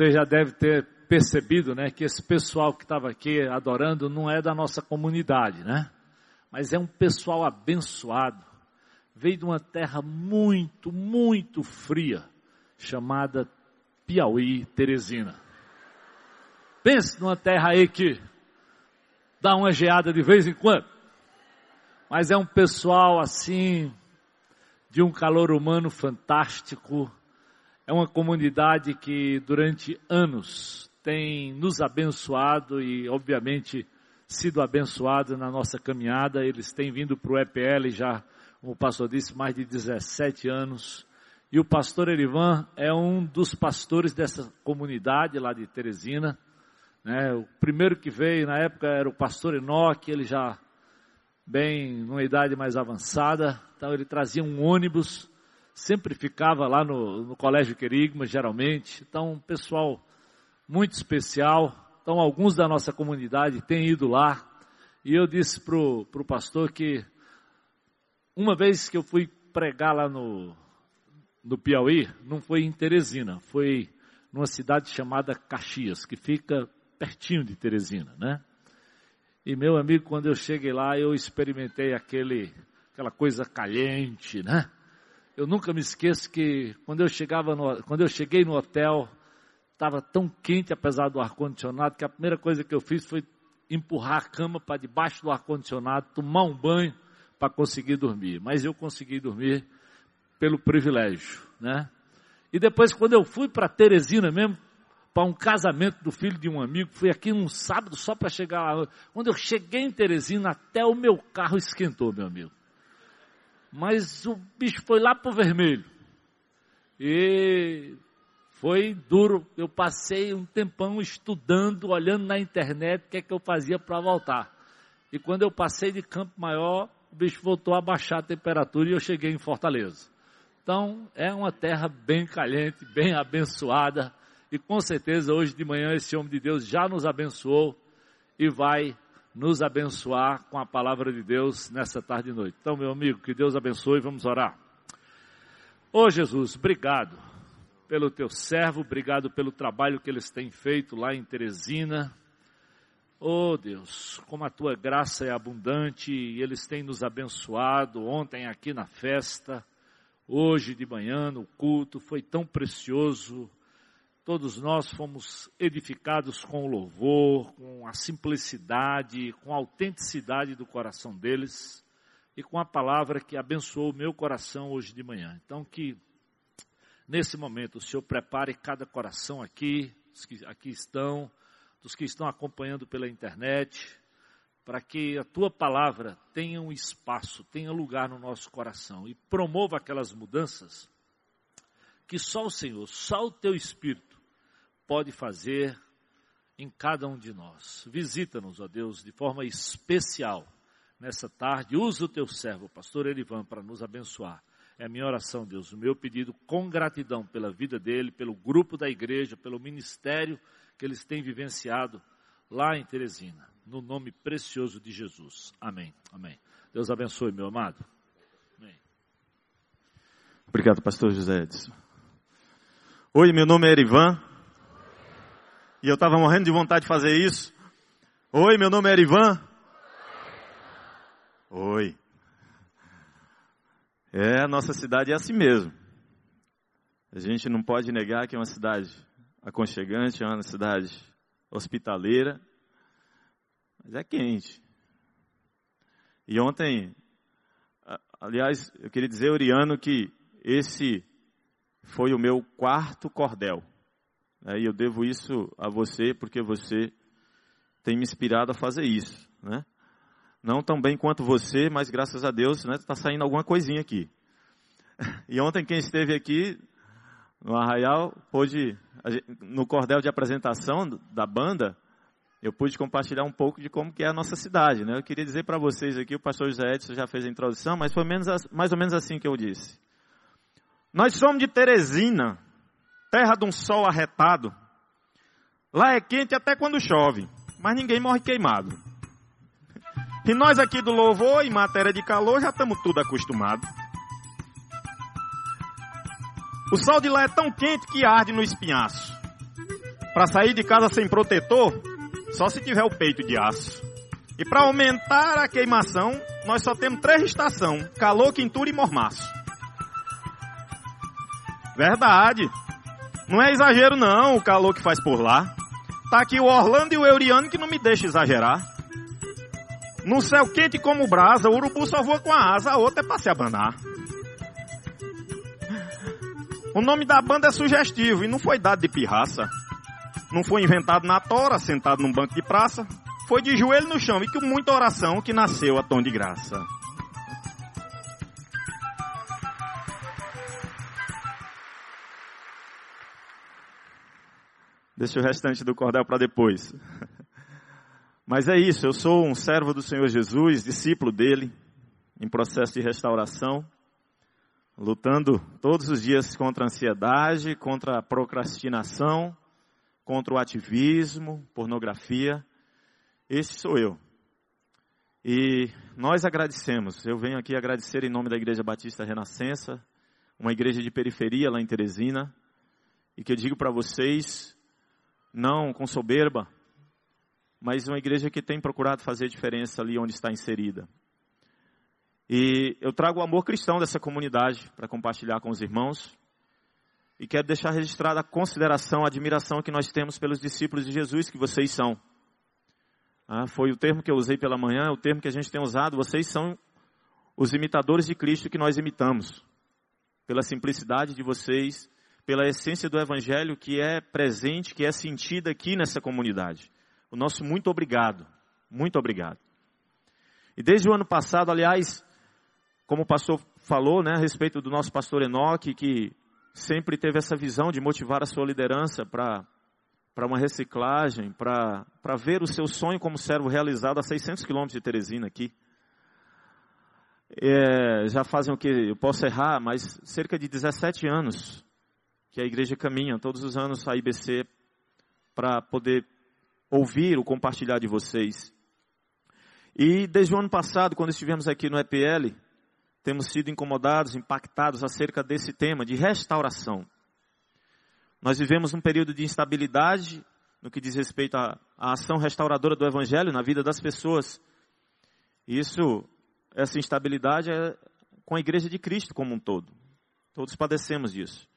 Você já deve ter percebido, né, que esse pessoal que estava aqui adorando não é da nossa comunidade, né? Mas é um pessoal abençoado. Veio de uma terra muito, muito fria, chamada Piauí, Teresina. Pense numa terra aí que dá uma geada de vez em quando. Mas é um pessoal assim, de um calor humano fantástico. É uma comunidade que durante anos tem nos abençoado e, obviamente, sido abençoado na nossa caminhada. Eles têm vindo para o EPL já, como o pastor disse, mais de 17 anos. E o pastor Erivan é um dos pastores dessa comunidade lá de Teresina. Né? O primeiro que veio na época era o pastor Enoque, ele já bem numa idade mais avançada. Então ele trazia um ônibus, sempre ficava lá no, no Colégio Querigma, geralmente. Então, um pessoal muito especial. Então, alguns da nossa comunidade têm ido lá. E eu disse para o pastor que uma vez que eu fui pregar lá no, no Piauí, não foi em Teresina, foi numa cidade chamada Caxias, que fica pertinho de Teresina, né? E meu amigo, quando eu cheguei lá, eu experimentei aquele, aquela coisa caliente, né? Eu nunca me esqueço que quando eu chegava no, quando eu cheguei no hotel, estava tão quente apesar do ar condicionado que a primeira coisa que eu fiz foi empurrar a cama para debaixo do ar condicionado, tomar um banho para conseguir dormir. Mas eu consegui dormir pelo privilégio, né? E depois quando eu fui para Teresina mesmo, para um casamento do filho de um amigo, fui aqui num sábado só para chegar lá. Quando eu cheguei em Teresina, até o meu carro esquentou, meu amigo. Mas o bicho foi lá para o vermelho. E foi duro. Eu passei um tempão estudando, olhando na internet o que é que eu fazia para voltar. E quando eu passei de Campo Maior, o bicho voltou a baixar a temperatura e eu cheguei em Fortaleza. Então, é uma terra bem caliente, bem abençoada. E com certeza hoje de manhã esse homem de Deus já nos abençoou e vai nos abençoar com a palavra de Deus nessa tarde e noite. Então, meu amigo, que Deus abençoe, vamos orar. Ô oh, Jesus, obrigado pelo teu servo, obrigado pelo trabalho que eles têm feito lá em Teresina. Oh Deus, como a tua graça é abundante e eles têm nos abençoado ontem aqui na festa, hoje de manhã no culto, foi tão precioso. Todos nós fomos edificados com o louvor, com a simplicidade, com a autenticidade do coração deles e com a palavra que abençoou o meu coração hoje de manhã. Então que Nesse momento, o Senhor prepare cada coração aqui, os que aqui estão, dos que estão acompanhando pela internet, para que a tua palavra tenha um espaço, tenha lugar no nosso coração e promova aquelas mudanças que só o Senhor, só o teu Espírito pode fazer em cada um de nós. Visita-nos, ó Deus, de forma especial nessa tarde. Usa o teu servo, pastor Erivan, para nos abençoar. É a minha oração, Deus, o meu pedido com gratidão pela vida dele, pelo grupo da igreja, pelo ministério que eles têm vivenciado lá em Teresina. No nome precioso de Jesus. Amém. Amém. Deus abençoe, meu amado. Amém. Obrigado, pastor José Edson. Oi, meu nome é Erivan. E eu estava morrendo de vontade de fazer isso. Oi, meu nome é Erivan. Oi. É, a nossa cidade é assim mesmo. A gente não pode negar que é uma cidade aconchegante, é uma cidade hospitaleira, mas é quente. E ontem, aliás, eu queria dizer, Oriano, que esse foi o meu quarto cordel. Né? E eu devo isso a você, porque você tem me inspirado a fazer isso. Né? Não tão bem quanto você, mas graças a Deus está né, tá saindo alguma coisinha aqui. E ontem quem esteve aqui no Arraial pôde, no cordel de apresentação da banda, eu pude compartilhar um pouco de como que é a nossa cidade. Né? Eu queria dizer para vocês aqui, o pastor José Edson já fez a introdução, mas foi menos, mais ou menos assim que eu disse. Nós somos de Teresina, terra de um sol arretado. Lá é quente até quando chove, mas ninguém morre queimado. E nós aqui do louvor, em matéria de calor, já estamos tudo acostumados. O sol de lá é tão quente que arde no espinhaço. Para sair de casa sem protetor, só se tiver o peito de aço. E para aumentar a queimação, nós só temos três estações: calor, quintura e mormaço. Verdade. Não é exagero não o calor que faz por lá. Tá aqui o Orlando e o Euriano que não me deixa exagerar. No céu quente como brasa, o urubu só voa com a asa, a outra é para se abanar. O nome da banda é sugestivo e não foi dado de pirraça. Não foi inventado na tora, sentado num banco de praça. Foi de joelho no chão e com muita oração que nasceu a tom de graça. Deixa o restante do cordel para depois. Mas é isso, eu sou um servo do Senhor Jesus, discípulo dele, em processo de restauração, lutando todos os dias contra a ansiedade, contra a procrastinação, contra o ativismo, pornografia. Esse sou eu. E nós agradecemos. Eu venho aqui agradecer em nome da Igreja Batista Renascença, uma igreja de periferia lá em Teresina, e que eu digo para vocês, não com soberba, mas uma igreja que tem procurado fazer diferença ali onde está inserida. E eu trago o amor cristão dessa comunidade para compartilhar com os irmãos. E quero deixar registrada a consideração, a admiração que nós temos pelos discípulos de Jesus que vocês são. Ah, foi o termo que eu usei pela manhã, é o termo que a gente tem usado. Vocês são os imitadores de Cristo que nós imitamos. Pela simplicidade de vocês, pela essência do Evangelho que é presente, que é sentida aqui nessa comunidade. O nosso muito obrigado. Muito obrigado. E desde o ano passado, aliás, como o pastor falou, né, a respeito do nosso pastor Enoque, que sempre teve essa visão de motivar a sua liderança para para uma reciclagem, para ver o seu sonho como servo realizado a 600 quilômetros de Teresina aqui. É, já fazem o que? Eu posso errar, mas cerca de 17 anos que a igreja caminha todos os anos a IBC para poder ouvir o compartilhar de vocês. E desde o ano passado, quando estivemos aqui no EPL, temos sido incomodados, impactados acerca desse tema de restauração. Nós vivemos um período de instabilidade no que diz respeito à, à ação restauradora do Evangelho na vida das pessoas. Isso, essa instabilidade é com a Igreja de Cristo como um todo. Todos padecemos disso.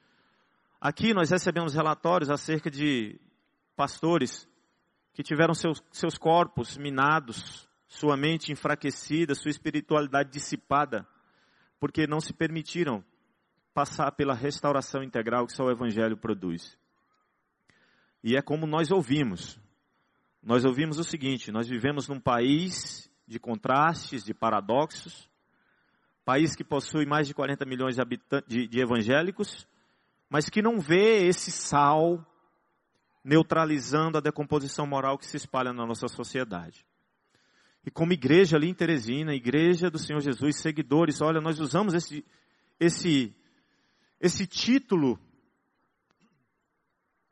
Aqui nós recebemos relatórios acerca de pastores que tiveram seus, seus corpos minados, sua mente enfraquecida, sua espiritualidade dissipada, porque não se permitiram passar pela restauração integral que só o Evangelho produz. E é como nós ouvimos. Nós ouvimos o seguinte: nós vivemos num país de contrastes, de paradoxos, país que possui mais de 40 milhões de, de, de evangélicos, mas que não vê esse sal neutralizando a decomposição moral que se espalha na nossa sociedade. E como igreja ali em Teresina, igreja do Senhor Jesus, seguidores, olha, nós usamos esse, esse, esse título,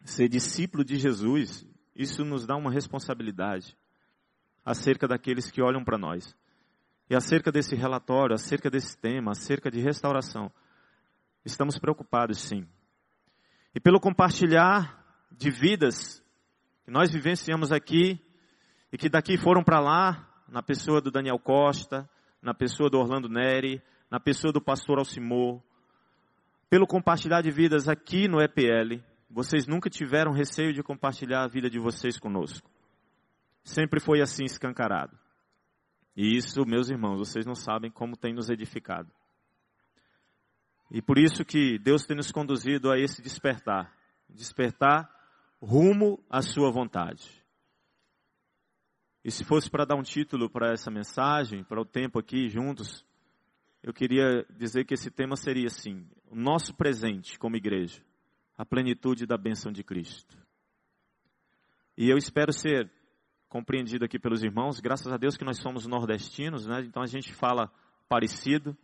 ser discípulo de Jesus, isso nos dá uma responsabilidade acerca daqueles que olham para nós. E acerca desse relatório, acerca desse tema, acerca de restauração, estamos preocupados sim. E pelo compartilhar de vidas que nós vivenciamos aqui e que daqui foram para lá, na pessoa do Daniel Costa, na pessoa do Orlando Neri, na pessoa do pastor Alcimor, pelo compartilhar de vidas aqui no EPL, vocês nunca tiveram receio de compartilhar a vida de vocês conosco. Sempre foi assim escancarado. E isso, meus irmãos, vocês não sabem como tem nos edificado. E por isso que Deus tem nos conduzido a esse despertar. Despertar rumo à sua vontade. E se fosse para dar um título para essa mensagem, para o tempo aqui juntos, eu queria dizer que esse tema seria assim: o nosso presente como igreja, a plenitude da bênção de Cristo. E eu espero ser compreendido aqui pelos irmãos, graças a Deus que nós somos nordestinos, né? então a gente fala parecido.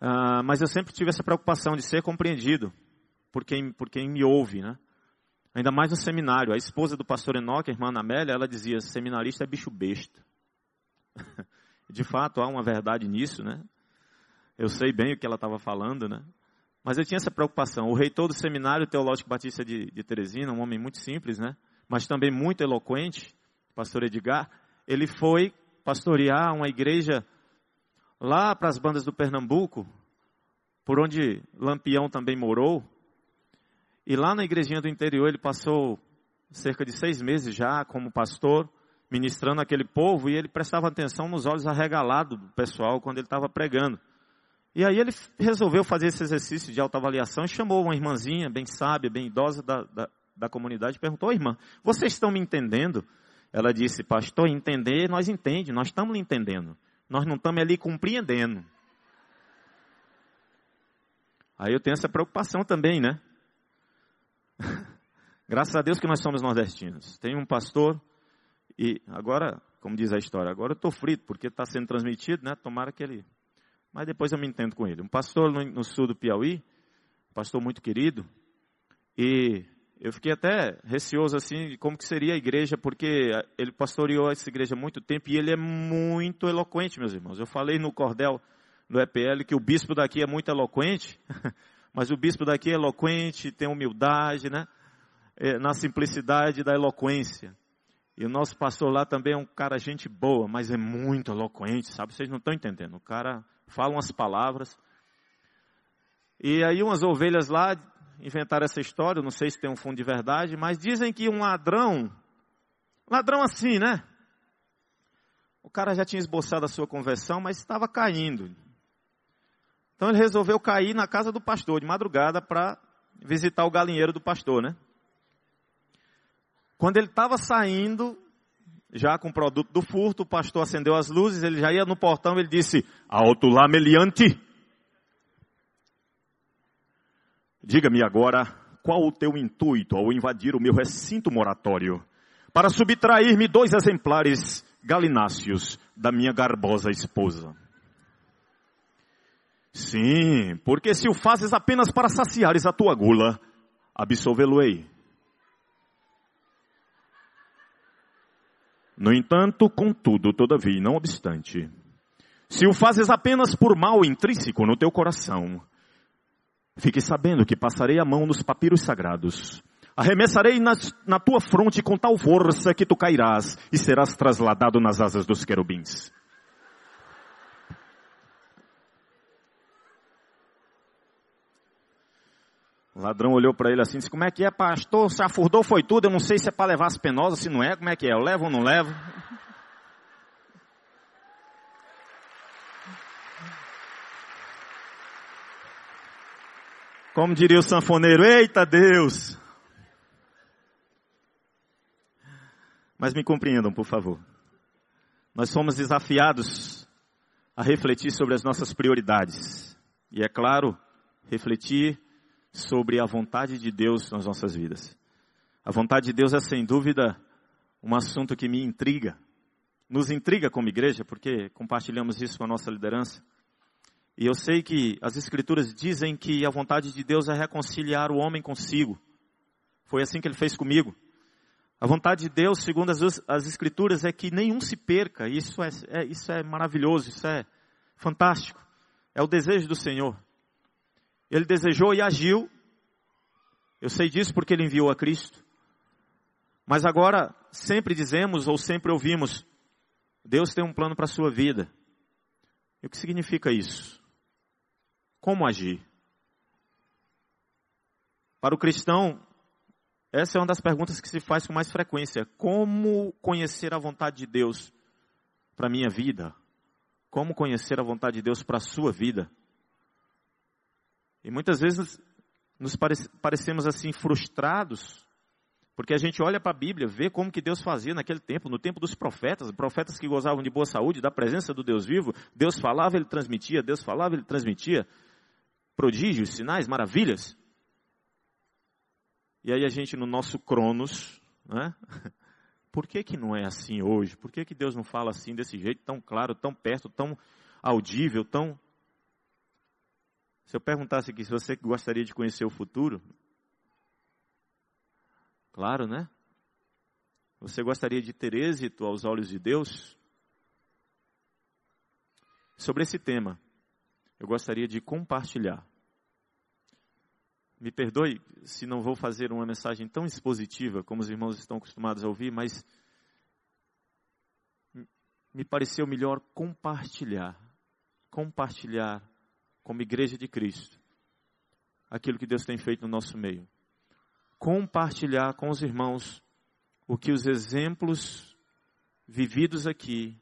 Uh, mas eu sempre tive essa preocupação de ser compreendido por quem, por quem me ouve, né? Ainda mais no seminário. A esposa do pastor Enoque, a irmã Amélia, ela dizia, seminarista é bicho besta. de fato, há uma verdade nisso, né? Eu sei bem o que ela estava falando, né? Mas eu tinha essa preocupação. O reitor do Seminário Teológico Batista de, de Teresina, um homem muito simples, né? Mas também muito eloquente, pastor Edgar, ele foi pastorear uma igreja lá para as bandas do Pernambuco, por onde Lampião também morou. E lá na igrejinha do interior ele passou cerca de seis meses já como pastor, ministrando aquele povo, e ele prestava atenção nos olhos arregalados do pessoal quando ele estava pregando. E aí ele resolveu fazer esse exercício de autoavaliação e chamou uma irmãzinha bem sábia, bem idosa da, da, da comunidade e perguntou, irmã, vocês estão me entendendo? Ela disse, pastor, entender, nós entendemos, nós estamos entendendo. Nós não estamos ali compreendendo. Aí eu tenho essa preocupação também, né? Graças a Deus que nós somos nordestinos. Tem um pastor e agora, como diz a história, agora eu estou frito porque está sendo transmitido, né? Tomara que ele. Mas depois eu me entendo com ele. Um pastor no, no sul do Piauí, pastor muito querido, e eu fiquei até receoso assim como que seria a igreja, porque ele pastoreou essa igreja há muito tempo e ele é muito eloquente, meus irmãos. Eu falei no cordel do EPL que o bispo daqui é muito eloquente, mas o bispo daqui é eloquente, tem humildade, né? É, na simplicidade da eloquência. E o nosso pastor lá também é um cara gente boa, mas é muito eloquente, sabe? Vocês não estão entendendo. O cara fala umas palavras. E aí umas ovelhas lá inventaram essa história, não sei se tem um fundo de verdade, mas dizem que um ladrão, ladrão assim, né? O cara já tinha esboçado a sua conversão, mas estava caindo. Então ele resolveu cair na casa do pastor de madrugada para visitar o galinheiro do pastor, né? Quando ele estava saindo, já com o produto do furto, o pastor acendeu as luzes, ele já ia no portão, ele disse, alto lá, meliante. Diga-me agora, qual o teu intuito ao invadir o meu recinto moratório? Para subtrair-me dois exemplares galináceos da minha garbosa esposa. Sim, porque se o fazes apenas para saciares a tua gula, absolvê-lo-ei. No entanto, contudo, todavia, não obstante, se o fazes apenas por mal intrínseco no teu coração, Fique sabendo que passarei a mão nos papiros sagrados. Arremessarei nas, na tua fronte com tal força que tu cairás e serás trasladado nas asas dos querubins. O ladrão olhou para ele assim, disse, como é que é, pastor? Se afurdou foi tudo, eu não sei se é para levar as penosas, se não é, como é que é? Eu levo ou não levo? Como diria o sanfoneiro, eita Deus! Mas me compreendam, por favor. Nós somos desafiados a refletir sobre as nossas prioridades. E é claro, refletir sobre a vontade de Deus nas nossas vidas. A vontade de Deus é sem dúvida um assunto que me intriga. Nos intriga como igreja, porque compartilhamos isso com a nossa liderança. E eu sei que as escrituras dizem que a vontade de Deus é reconciliar o homem consigo. Foi assim que ele fez comigo. A vontade de Deus, segundo as, as escrituras, é que nenhum se perca. Isso é, é, isso é maravilhoso, isso é fantástico. É o desejo do Senhor. Ele desejou e agiu. Eu sei disso porque ele enviou a Cristo. Mas agora, sempre dizemos ou sempre ouvimos, Deus tem um plano para a sua vida. E o que significa isso? Como agir? Para o cristão, essa é uma das perguntas que se faz com mais frequência. Como conhecer a vontade de Deus para a minha vida? Como conhecer a vontade de Deus para a sua vida? E muitas vezes nos parecemos assim frustrados, porque a gente olha para a Bíblia, vê como que Deus fazia naquele tempo, no tempo dos profetas, profetas que gozavam de boa saúde, da presença do Deus vivo, Deus falava, ele transmitia, Deus falava, ele transmitia prodígios, sinais, maravilhas. E aí a gente no nosso Cronos, né? Por que, que não é assim hoje? Por que, que Deus não fala assim desse jeito, tão claro, tão perto, tão audível, tão. Se eu perguntasse aqui se você gostaria de conhecer o futuro, claro, né? Você gostaria de ter êxito aos olhos de Deus? Sobre esse tema, eu gostaria de compartilhar me perdoe se não vou fazer uma mensagem tão expositiva como os irmãos estão acostumados a ouvir, mas me pareceu melhor compartilhar, compartilhar como igreja de Cristo aquilo que Deus tem feito no nosso meio. Compartilhar com os irmãos o que os exemplos vividos aqui,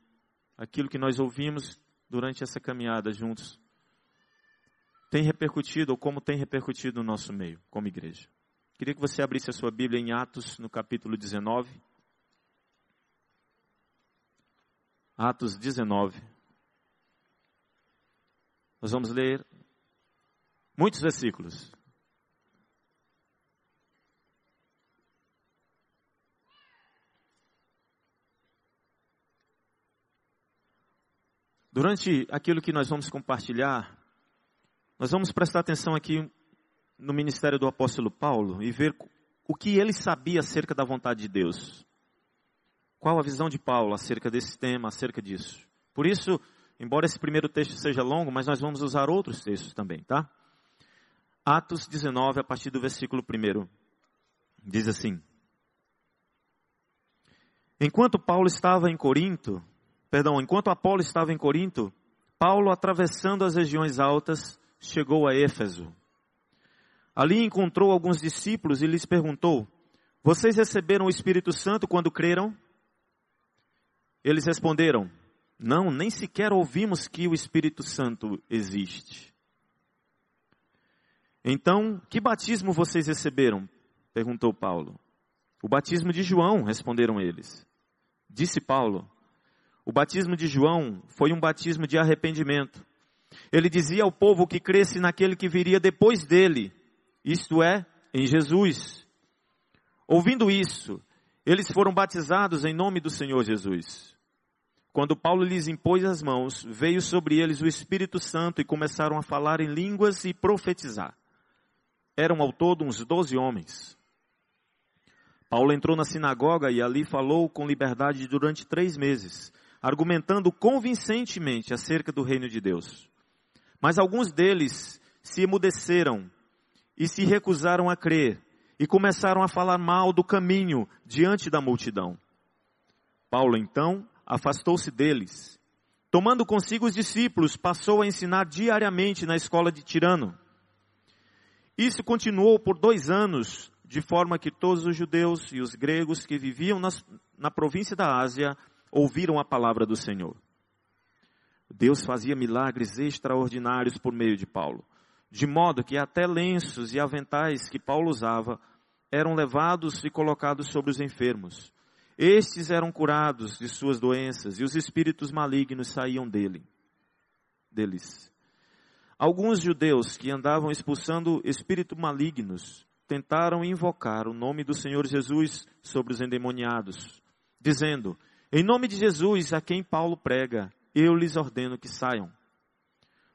aquilo que nós ouvimos durante essa caminhada juntos, tem repercutido ou como tem repercutido no nosso meio, como igreja. Queria que você abrisse a sua Bíblia em Atos, no capítulo 19. Atos 19. Nós vamos ler muitos versículos. Durante aquilo que nós vamos compartilhar, nós vamos prestar atenção aqui no ministério do apóstolo Paulo e ver o que ele sabia acerca da vontade de Deus. Qual a visão de Paulo acerca desse tema, acerca disso. Por isso, embora esse primeiro texto seja longo, mas nós vamos usar outros textos também, tá? Atos 19, a partir do versículo 1, diz assim: Enquanto Paulo estava em Corinto, perdão, enquanto Apolo estava em Corinto, Paulo, atravessando as regiões altas, chegou a Éfeso. Ali encontrou alguns discípulos e lhes perguntou: Vocês receberam o Espírito Santo quando creram? Eles responderam: Não, nem sequer ouvimos que o Espírito Santo existe. Então, que batismo vocês receberam? perguntou Paulo. O batismo de João, responderam eles. Disse Paulo: O batismo de João foi um batismo de arrependimento. Ele dizia ao povo que cresce naquele que viria depois dele, isto é, em Jesus. Ouvindo isso, eles foram batizados em nome do Senhor Jesus. Quando Paulo lhes impôs as mãos, veio sobre eles o Espírito Santo e começaram a falar em línguas e profetizar. Eram ao todo uns doze homens. Paulo entrou na sinagoga e ali falou com liberdade durante três meses, argumentando convincentemente acerca do reino de Deus. Mas alguns deles se emudeceram e se recusaram a crer e começaram a falar mal do caminho diante da multidão. Paulo então afastou-se deles. Tomando consigo os discípulos, passou a ensinar diariamente na escola de Tirano. Isso continuou por dois anos, de forma que todos os judeus e os gregos que viviam nas, na província da Ásia ouviram a palavra do Senhor. Deus fazia milagres extraordinários por meio de Paulo, de modo que até lenços e aventais que Paulo usava eram levados e colocados sobre os enfermos. Estes eram curados de suas doenças e os espíritos malignos saíam dele, deles. Alguns judeus que andavam expulsando espíritos malignos tentaram invocar o nome do Senhor Jesus sobre os endemoniados, dizendo: Em nome de Jesus, a quem Paulo prega, eu lhes ordeno que saiam.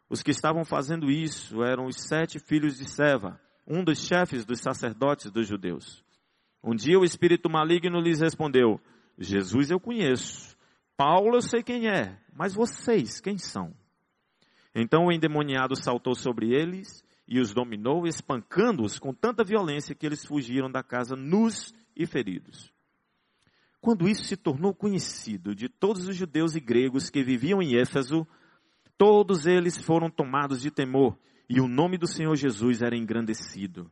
Os que estavam fazendo isso eram os sete filhos de Seva, um dos chefes dos sacerdotes dos judeus. Um dia o espírito maligno lhes respondeu: Jesus eu conheço, Paulo eu sei quem é, mas vocês quem são? Então o endemoniado saltou sobre eles e os dominou, espancando-os com tanta violência que eles fugiram da casa nus e feridos. Quando isso se tornou conhecido de todos os judeus e gregos que viviam em Éfeso, todos eles foram tomados de temor e o nome do Senhor Jesus era engrandecido.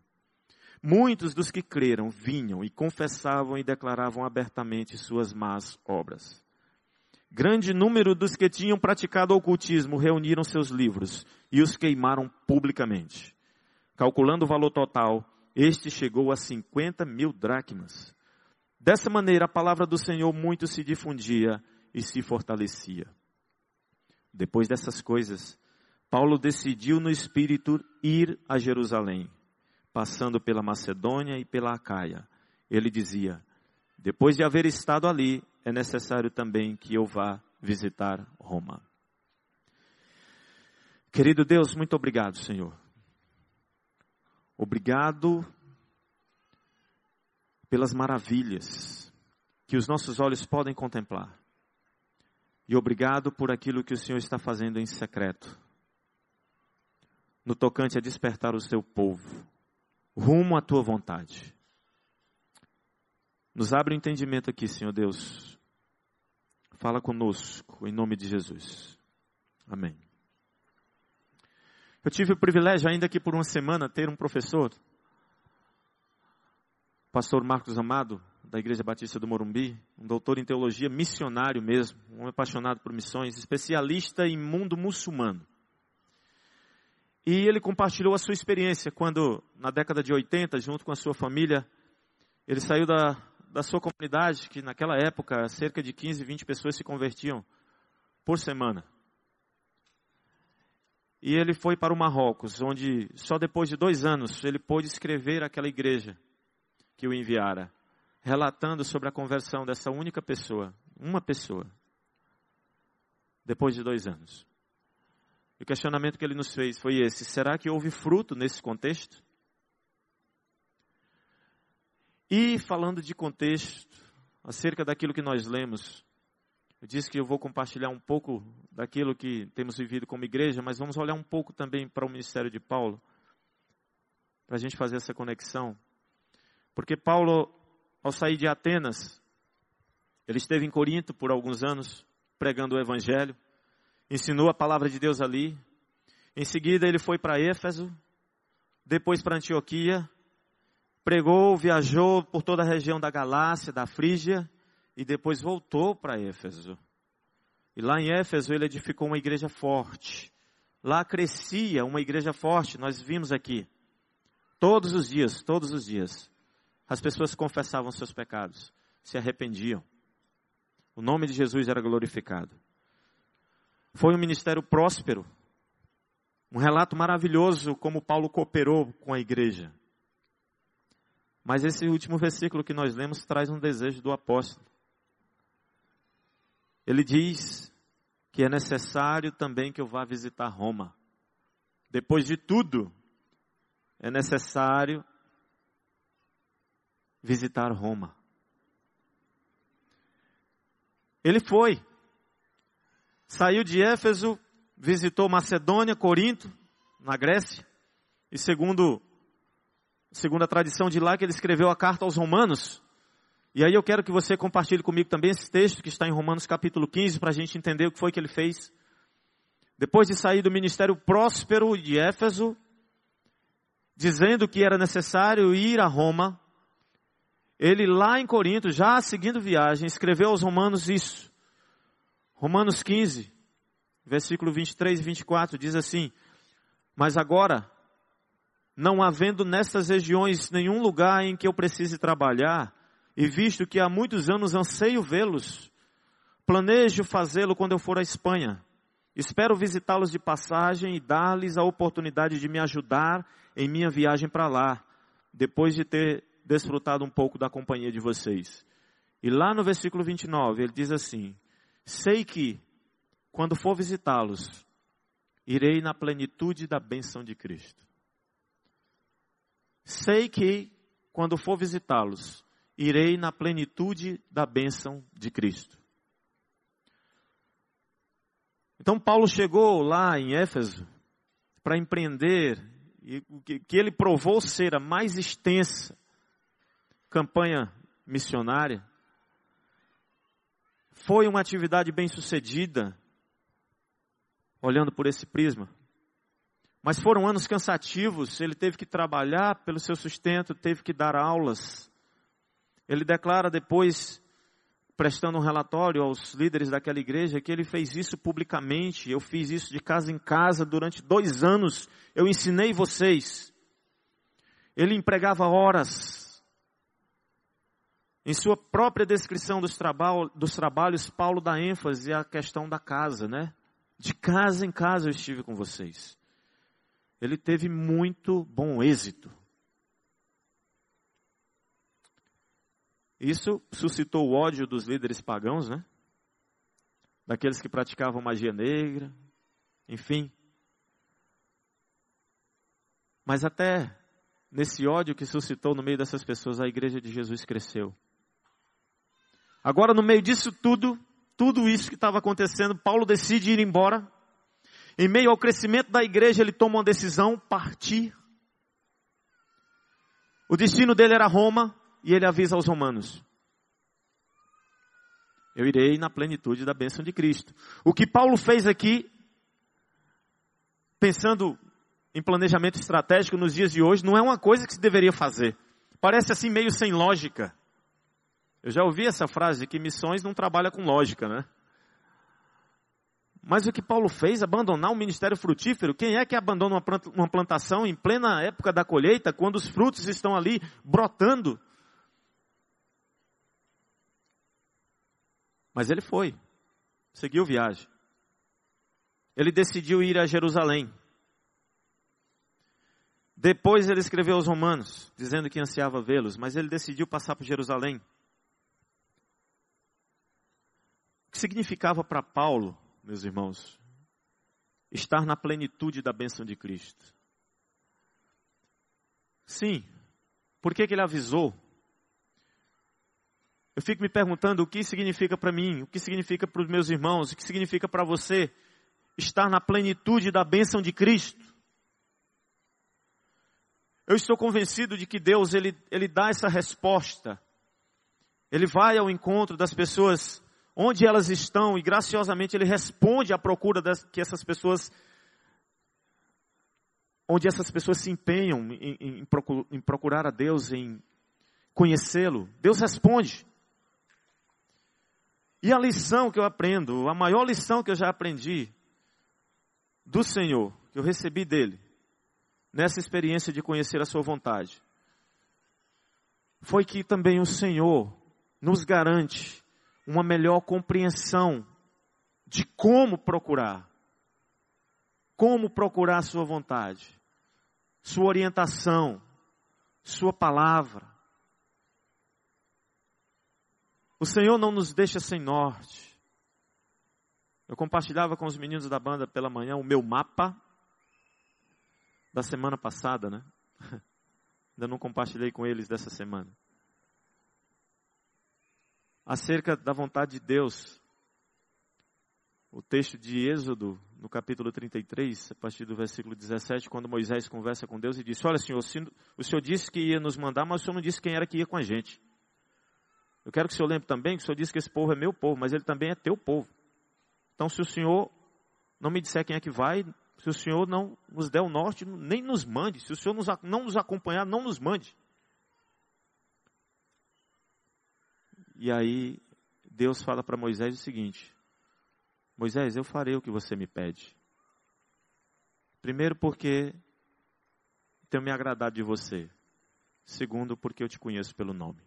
Muitos dos que creram vinham e confessavam e declaravam abertamente suas más obras. Grande número dos que tinham praticado ocultismo reuniram seus livros e os queimaram publicamente. Calculando o valor total, este chegou a 50 mil dracmas. Dessa maneira, a palavra do Senhor muito se difundia e se fortalecia. Depois dessas coisas, Paulo decidiu no espírito ir a Jerusalém, passando pela Macedônia e pela Acaia. Ele dizia: Depois de haver estado ali, é necessário também que eu vá visitar Roma. Querido Deus, muito obrigado, Senhor. Obrigado pelas maravilhas que os nossos olhos podem contemplar. E obrigado por aquilo que o Senhor está fazendo em secreto, no tocante a despertar o seu povo, rumo à tua vontade. Nos abre o entendimento aqui, Senhor Deus. Fala conosco, em nome de Jesus. Amém. Eu tive o privilégio, ainda que por uma semana, ter um professor, pastor Marcos Amado, da Igreja Batista do Morumbi, um doutor em teologia, missionário mesmo, um apaixonado por missões, especialista em mundo muçulmano. E ele compartilhou a sua experiência quando, na década de 80, junto com a sua família, ele saiu da, da sua comunidade, que naquela época cerca de 15, 20 pessoas se convertiam por semana. E ele foi para o Marrocos, onde só depois de dois anos ele pôde escrever aquela igreja que o enviara, relatando sobre a conversão dessa única pessoa, uma pessoa, depois de dois anos. E o questionamento que ele nos fez foi esse: será que houve fruto nesse contexto? E falando de contexto, acerca daquilo que nós lemos, eu disse que eu vou compartilhar um pouco daquilo que temos vivido como igreja, mas vamos olhar um pouco também para o ministério de Paulo, para a gente fazer essa conexão. Porque Paulo, ao sair de Atenas, ele esteve em Corinto por alguns anos, pregando o Evangelho ensinou a palavra de Deus ali. Em seguida, ele foi para Éfeso, depois para Antioquia, pregou, viajou por toda a região da Galácia, da Frígia, e depois voltou para Éfeso. E lá em Éfeso ele edificou uma igreja forte. Lá crescia uma igreja forte, nós vimos aqui. Todos os dias, todos os dias. As pessoas confessavam seus pecados, se arrependiam. O nome de Jesus era glorificado. Foi um ministério próspero. Um relato maravilhoso como Paulo cooperou com a igreja. Mas esse último versículo que nós lemos traz um desejo do apóstolo. Ele diz que é necessário também que eu vá visitar Roma. Depois de tudo, é necessário visitar Roma. Ele foi. Saiu de Éfeso, visitou Macedônia, Corinto, na Grécia, e segundo, segundo a tradição de lá, que ele escreveu a carta aos Romanos. E aí eu quero que você compartilhe comigo também esse texto que está em Romanos capítulo 15, para a gente entender o que foi que ele fez. Depois de sair do ministério próspero de Éfeso, dizendo que era necessário ir a Roma, ele lá em Corinto, já seguindo viagem, escreveu aos Romanos isso. Romanos 15, versículo 23 e 24 diz assim: Mas agora, não havendo nessas regiões nenhum lugar em que eu precise trabalhar, e visto que há muitos anos anseio vê-los, planejo fazê-lo quando eu for à Espanha. Espero visitá-los de passagem e dar-lhes a oportunidade de me ajudar em minha viagem para lá, depois de ter desfrutado um pouco da companhia de vocês. E lá no versículo 29, ele diz assim: Sei que, quando for visitá-los, irei na plenitude da bênção de Cristo. Sei que, quando for visitá-los, irei na plenitude da bênção de Cristo. Então Paulo chegou lá em Éfeso para empreender e que ele provou ser a mais extensa campanha missionária foi uma atividade bem sucedida, olhando por esse prisma. Mas foram anos cansativos, ele teve que trabalhar pelo seu sustento, teve que dar aulas. Ele declara depois, prestando um relatório aos líderes daquela igreja, que ele fez isso publicamente. Eu fiz isso de casa em casa durante dois anos. Eu ensinei vocês. Ele empregava horas em sua própria descrição dos, dos trabalhos, Paulo dá ênfase à questão da casa, né? De casa em casa eu estive com vocês. Ele teve muito bom êxito. Isso suscitou o ódio dos líderes pagãos, né? Daqueles que praticavam magia negra, enfim. Mas até nesse ódio que suscitou no meio dessas pessoas, a igreja de Jesus cresceu. Agora, no meio disso tudo, tudo isso que estava acontecendo, Paulo decide ir embora. Em meio ao crescimento da igreja, ele toma uma decisão: partir. O destino dele era Roma e ele avisa aos romanos: Eu irei na plenitude da bênção de Cristo. O que Paulo fez aqui, pensando em planejamento estratégico nos dias de hoje, não é uma coisa que se deveria fazer. Parece assim meio sem lógica. Eu já ouvi essa frase de que missões não trabalha com lógica, né? Mas o que Paulo fez, abandonar o ministério frutífero, quem é que abandona uma plantação em plena época da colheita, quando os frutos estão ali brotando? Mas ele foi, seguiu viagem. Ele decidiu ir a Jerusalém. Depois ele escreveu aos Romanos, dizendo que ansiava vê-los, mas ele decidiu passar por Jerusalém. O que significava para Paulo meus irmãos, estar na plenitude da bênção de Cristo. Sim, por que, que ele avisou? Eu fico me perguntando o que significa para mim, o que significa para os meus irmãos, o que significa para você estar na plenitude da bênção de Cristo. Eu estou convencido de que Deus ele, ele dá essa resposta. Ele vai ao encontro das pessoas onde elas estão e graciosamente ele responde à procura das, que essas pessoas, onde essas pessoas se empenham em, em, em procurar a Deus, em conhecê-lo. Deus responde. E a lição que eu aprendo, a maior lição que eu já aprendi do Senhor, que eu recebi dele, nessa experiência de conhecer a sua vontade, foi que também o Senhor nos garante uma melhor compreensão de como procurar. Como procurar sua vontade, sua orientação, sua palavra. O Senhor não nos deixa sem norte. Eu compartilhava com os meninos da banda pela manhã o meu mapa da semana passada, né? Ainda não compartilhei com eles dessa semana acerca da vontade de Deus. O texto de Êxodo, no capítulo 33, a partir do versículo 17, quando Moisés conversa com Deus e diz: Olha, Senhor, o Senhor disse que ia nos mandar, mas o Senhor não disse quem era que ia com a gente. Eu quero que o Senhor lembre também que o Senhor disse que esse povo é meu povo, mas ele também é teu povo. Então, se o Senhor não me disser quem é que vai, se o Senhor não nos der o norte, nem nos mande. Se o Senhor não nos acompanhar, não nos mande. E aí Deus fala para Moisés o seguinte: Moisés, eu farei o que você me pede. Primeiro, porque tenho me agradado de você. Segundo, porque eu te conheço pelo nome.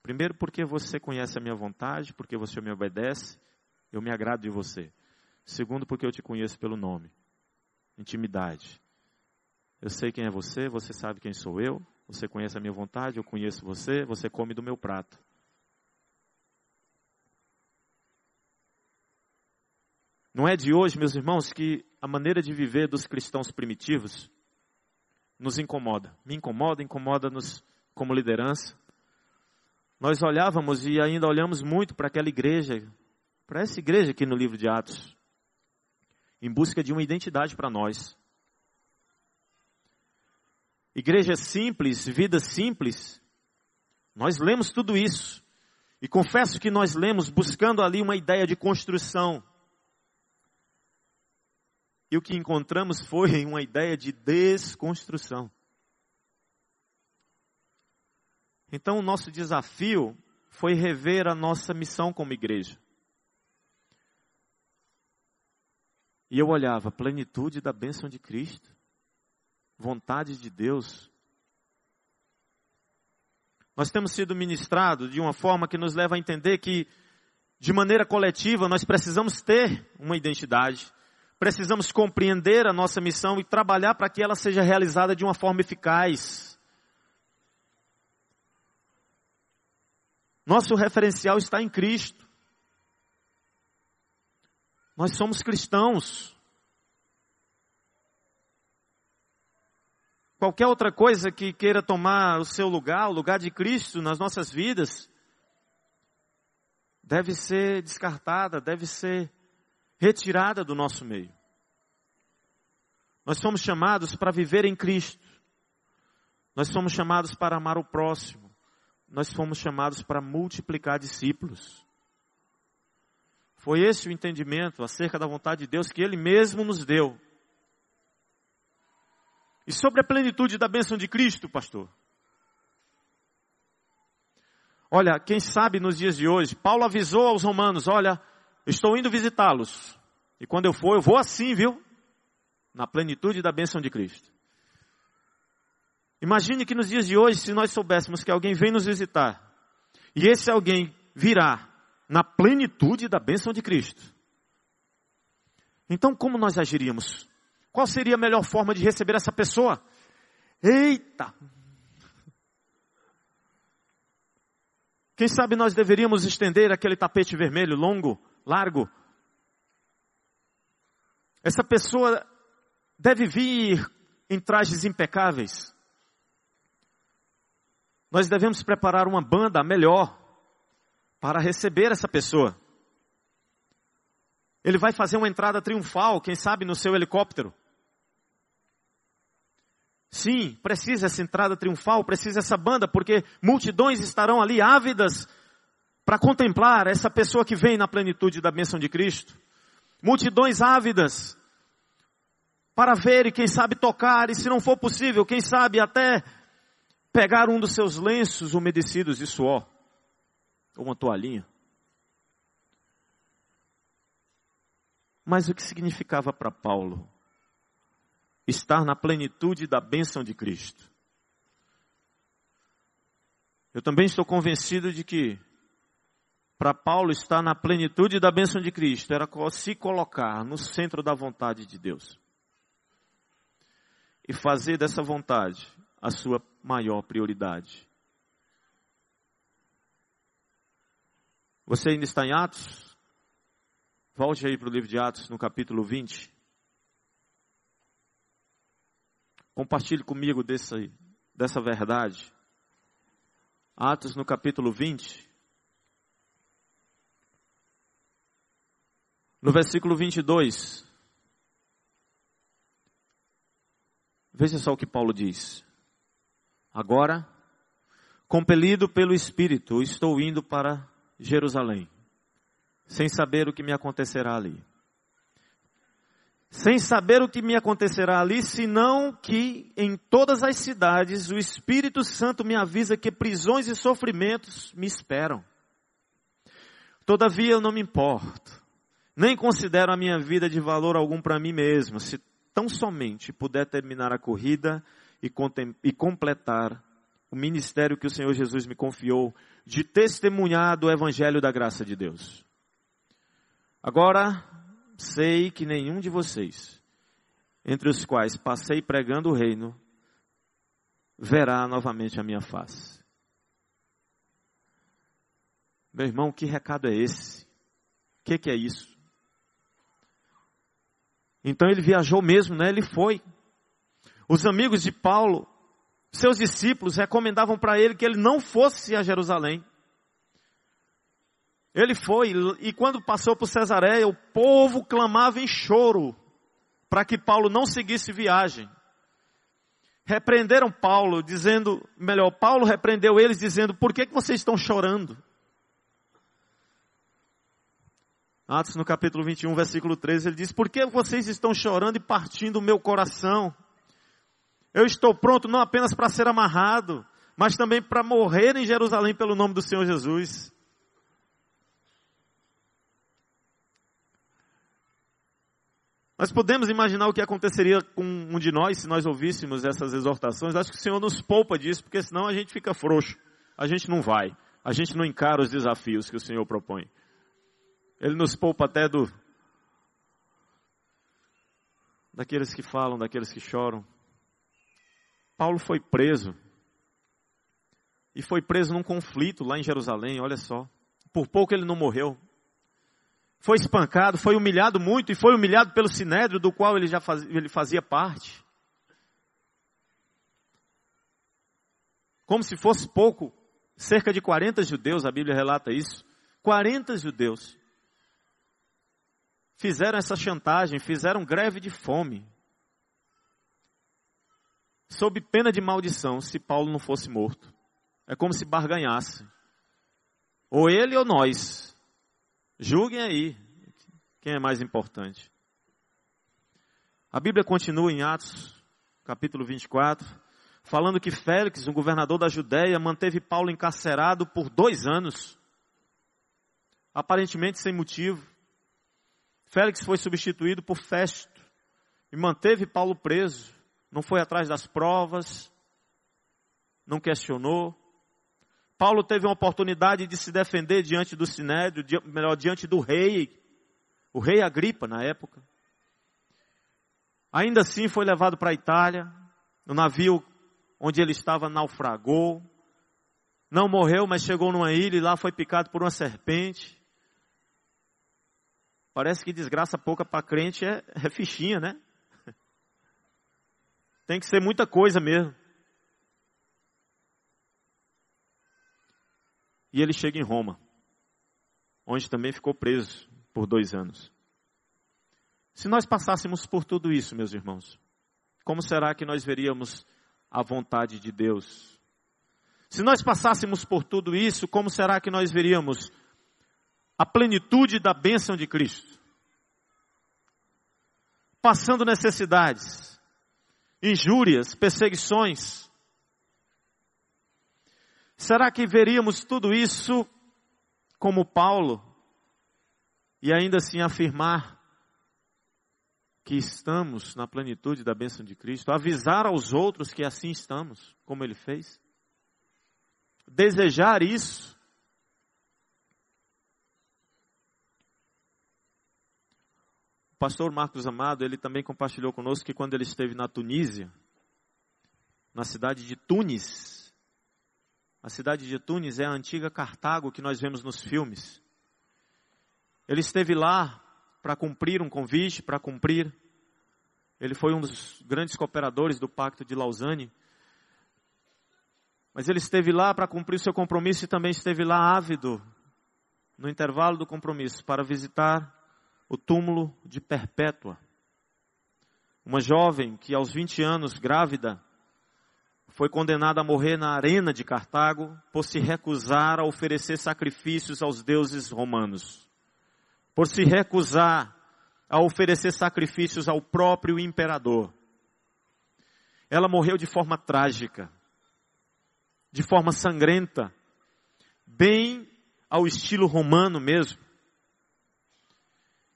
Primeiro, porque você conhece a minha vontade, porque você me obedece, eu me agrado de você. Segundo, porque eu te conheço pelo nome. Intimidade. Eu sei quem é você, você sabe quem sou eu, você conhece a minha vontade, eu conheço você, você come do meu prato. Não é de hoje, meus irmãos, que a maneira de viver dos cristãos primitivos nos incomoda. Me incomoda, incomoda-nos como liderança. Nós olhávamos e ainda olhamos muito para aquela igreja, para essa igreja aqui no livro de Atos, em busca de uma identidade para nós. Igreja simples, vida simples. Nós lemos tudo isso. E confesso que nós lemos buscando ali uma ideia de construção, e o que encontramos foi uma ideia de desconstrução. Então, o nosso desafio foi rever a nossa missão como igreja. E eu olhava, plenitude da bênção de Cristo, vontade de Deus. Nós temos sido ministrados de uma forma que nos leva a entender que, de maneira coletiva, nós precisamos ter uma identidade precisamos compreender a nossa missão e trabalhar para que ela seja realizada de uma forma eficaz. Nosso referencial está em Cristo. Nós somos cristãos. Qualquer outra coisa que queira tomar o seu lugar, o lugar de Cristo nas nossas vidas, deve ser descartada, deve ser retirada do nosso meio. Nós somos chamados para viver em Cristo. Nós somos chamados para amar o próximo. Nós fomos chamados para multiplicar discípulos. Foi esse o entendimento acerca da vontade de Deus que Ele mesmo nos deu. E sobre a plenitude da bênção de Cristo, pastor? Olha, quem sabe nos dias de hoje, Paulo avisou aos romanos: olha, estou indo visitá-los. E quando eu for, eu vou assim, viu? Na plenitude da bênção de Cristo. Imagine que nos dias de hoje, se nós soubéssemos que alguém vem nos visitar, e esse alguém virá na plenitude da bênção de Cristo. Então, como nós agiríamos? Qual seria a melhor forma de receber essa pessoa? Eita! Quem sabe nós deveríamos estender aquele tapete vermelho, longo, largo. Essa pessoa deve vir em trajes impecáveis. Nós devemos preparar uma banda melhor para receber essa pessoa. Ele vai fazer uma entrada triunfal, quem sabe no seu helicóptero. Sim, precisa essa entrada triunfal, precisa essa banda, porque multidões estarão ali ávidas para contemplar essa pessoa que vem na plenitude da bênção de Cristo. Multidões ávidas para ver e quem sabe tocar, e se não for possível, quem sabe até pegar um dos seus lenços umedecidos de suor, ou uma toalhinha. Mas o que significava para Paulo estar na plenitude da bênção de Cristo. Eu também estou convencido de que para Paulo estar na plenitude da bênção de Cristo era se colocar no centro da vontade de Deus e fazer dessa vontade a sua maior prioridade. Você ainda está em Atos? Volte aí para o livro de Atos, no capítulo 20. Compartilhe comigo dessa, dessa verdade. Atos no capítulo 20. No versículo 22. Veja só o que Paulo diz. Agora, compelido pelo Espírito, estou indo para Jerusalém, sem saber o que me acontecerá ali sem saber o que me acontecerá ali, senão que em todas as cidades o Espírito Santo me avisa que prisões e sofrimentos me esperam. Todavia eu não me importo, nem considero a minha vida de valor algum para mim mesmo, se tão somente puder terminar a corrida e, e completar o ministério que o Senhor Jesus me confiou de testemunhar do Evangelho da graça de Deus. Agora, sei que nenhum de vocês, entre os quais passei pregando o reino, verá novamente a minha face. Meu irmão, que recado é esse? O que, que é isso? Então ele viajou mesmo, né? Ele foi. Os amigos de Paulo, seus discípulos, recomendavam para ele que ele não fosse a Jerusalém. Ele foi, e quando passou por Cesareia, o povo clamava em choro para que Paulo não seguisse viagem. Repreenderam Paulo, dizendo, melhor, Paulo repreendeu eles dizendo, por que, que vocês estão chorando? Atos no capítulo 21, versículo 13, ele diz, por que vocês estão chorando e partindo o meu coração? Eu estou pronto não apenas para ser amarrado, mas também para morrer em Jerusalém pelo nome do Senhor Jesus. Nós podemos imaginar o que aconteceria com um de nós se nós ouvíssemos essas exortações. Acho que o Senhor nos poupa disso, porque senão a gente fica frouxo. A gente não vai. A gente não encara os desafios que o Senhor propõe. Ele nos poupa até do daqueles que falam, daqueles que choram. Paulo foi preso. E foi preso num conflito lá em Jerusalém, olha só. Por pouco ele não morreu foi espancado, foi humilhado muito e foi humilhado pelo sinédrio do qual ele já fazia, ele fazia parte. Como se fosse pouco, cerca de 40 judeus, a Bíblia relata isso, 40 judeus fizeram essa chantagem, fizeram greve de fome. sob pena de maldição, se Paulo não fosse morto. É como se barganhasse. Ou ele ou nós. Julguem aí quem é mais importante. A Bíblia continua em Atos, capítulo 24, falando que Félix, um governador da Judéia, manteve Paulo encarcerado por dois anos, aparentemente sem motivo. Félix foi substituído por Festo e manteve Paulo preso, não foi atrás das provas, não questionou. Paulo teve uma oportunidade de se defender diante do sinédrio, melhor, diante do rei, o rei Agripa na época. Ainda assim foi levado para a Itália, no navio onde ele estava naufragou. Não morreu, mas chegou numa ilha e lá foi picado por uma serpente. Parece que desgraça pouca para crente é, é fichinha, né? Tem que ser muita coisa mesmo. E ele chega em Roma, onde também ficou preso por dois anos. Se nós passássemos por tudo isso, meus irmãos, como será que nós veríamos a vontade de Deus? Se nós passássemos por tudo isso, como será que nós veríamos a plenitude da bênção de Cristo? Passando necessidades, injúrias, perseguições. Será que veríamos tudo isso como Paulo e ainda assim afirmar que estamos na plenitude da bênção de Cristo, avisar aos outros que assim estamos, como ele fez? Desejar isso pastor Marcos Amado, ele também compartilhou conosco que quando ele esteve na Tunísia, na cidade de Tunis, a cidade de Tunis é a antiga Cartago que nós vemos nos filmes. Ele esteve lá para cumprir um convite, para cumprir. Ele foi um dos grandes cooperadores do Pacto de Lausanne. Mas ele esteve lá para cumprir o seu compromisso e também esteve lá ávido, no intervalo do compromisso, para visitar o túmulo de Perpétua. Uma jovem que aos 20 anos, grávida, foi condenada a morrer na arena de Cartago por se recusar a oferecer sacrifícios aos deuses romanos. Por se recusar a oferecer sacrifícios ao próprio imperador. Ela morreu de forma trágica, de forma sangrenta, bem ao estilo romano mesmo.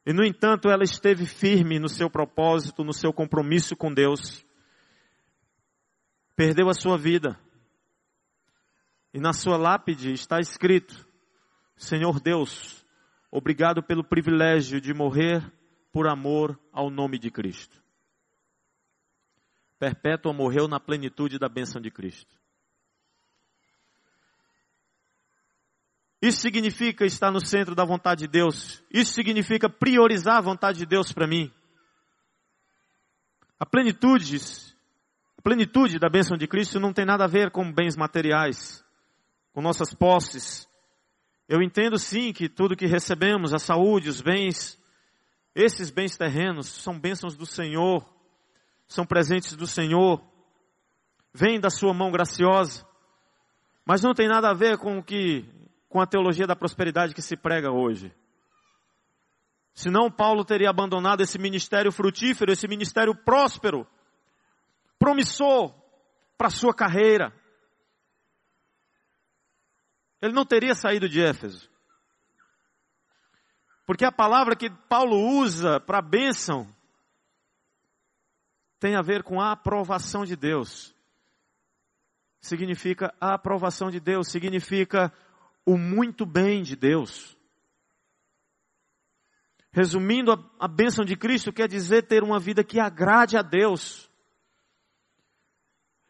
E no entanto, ela esteve firme no seu propósito, no seu compromisso com Deus. Perdeu a sua vida. E na sua lápide está escrito: Senhor Deus, obrigado pelo privilégio de morrer por amor ao nome de Cristo. Perpétua morreu na plenitude da bênção de Cristo. Isso significa estar no centro da vontade de Deus. Isso significa priorizar a vontade de Deus para mim. A plenitude, a plenitude da bênção de Cristo não tem nada a ver com bens materiais, com nossas posses. Eu entendo sim que tudo que recebemos, a saúde, os bens, esses bens terrenos são bênçãos do Senhor, são presentes do Senhor, vêm da sua mão graciosa, mas não tem nada a ver com o que com a teologia da prosperidade que se prega hoje. Senão Paulo teria abandonado esse ministério frutífero, esse ministério próspero, promissor para sua carreira. Ele não teria saído de Éfeso. Porque a palavra que Paulo usa para bênção tem a ver com a aprovação de Deus. Significa a aprovação de Deus, significa o muito bem de Deus. Resumindo, a, a bênção de Cristo quer dizer ter uma vida que agrade a Deus.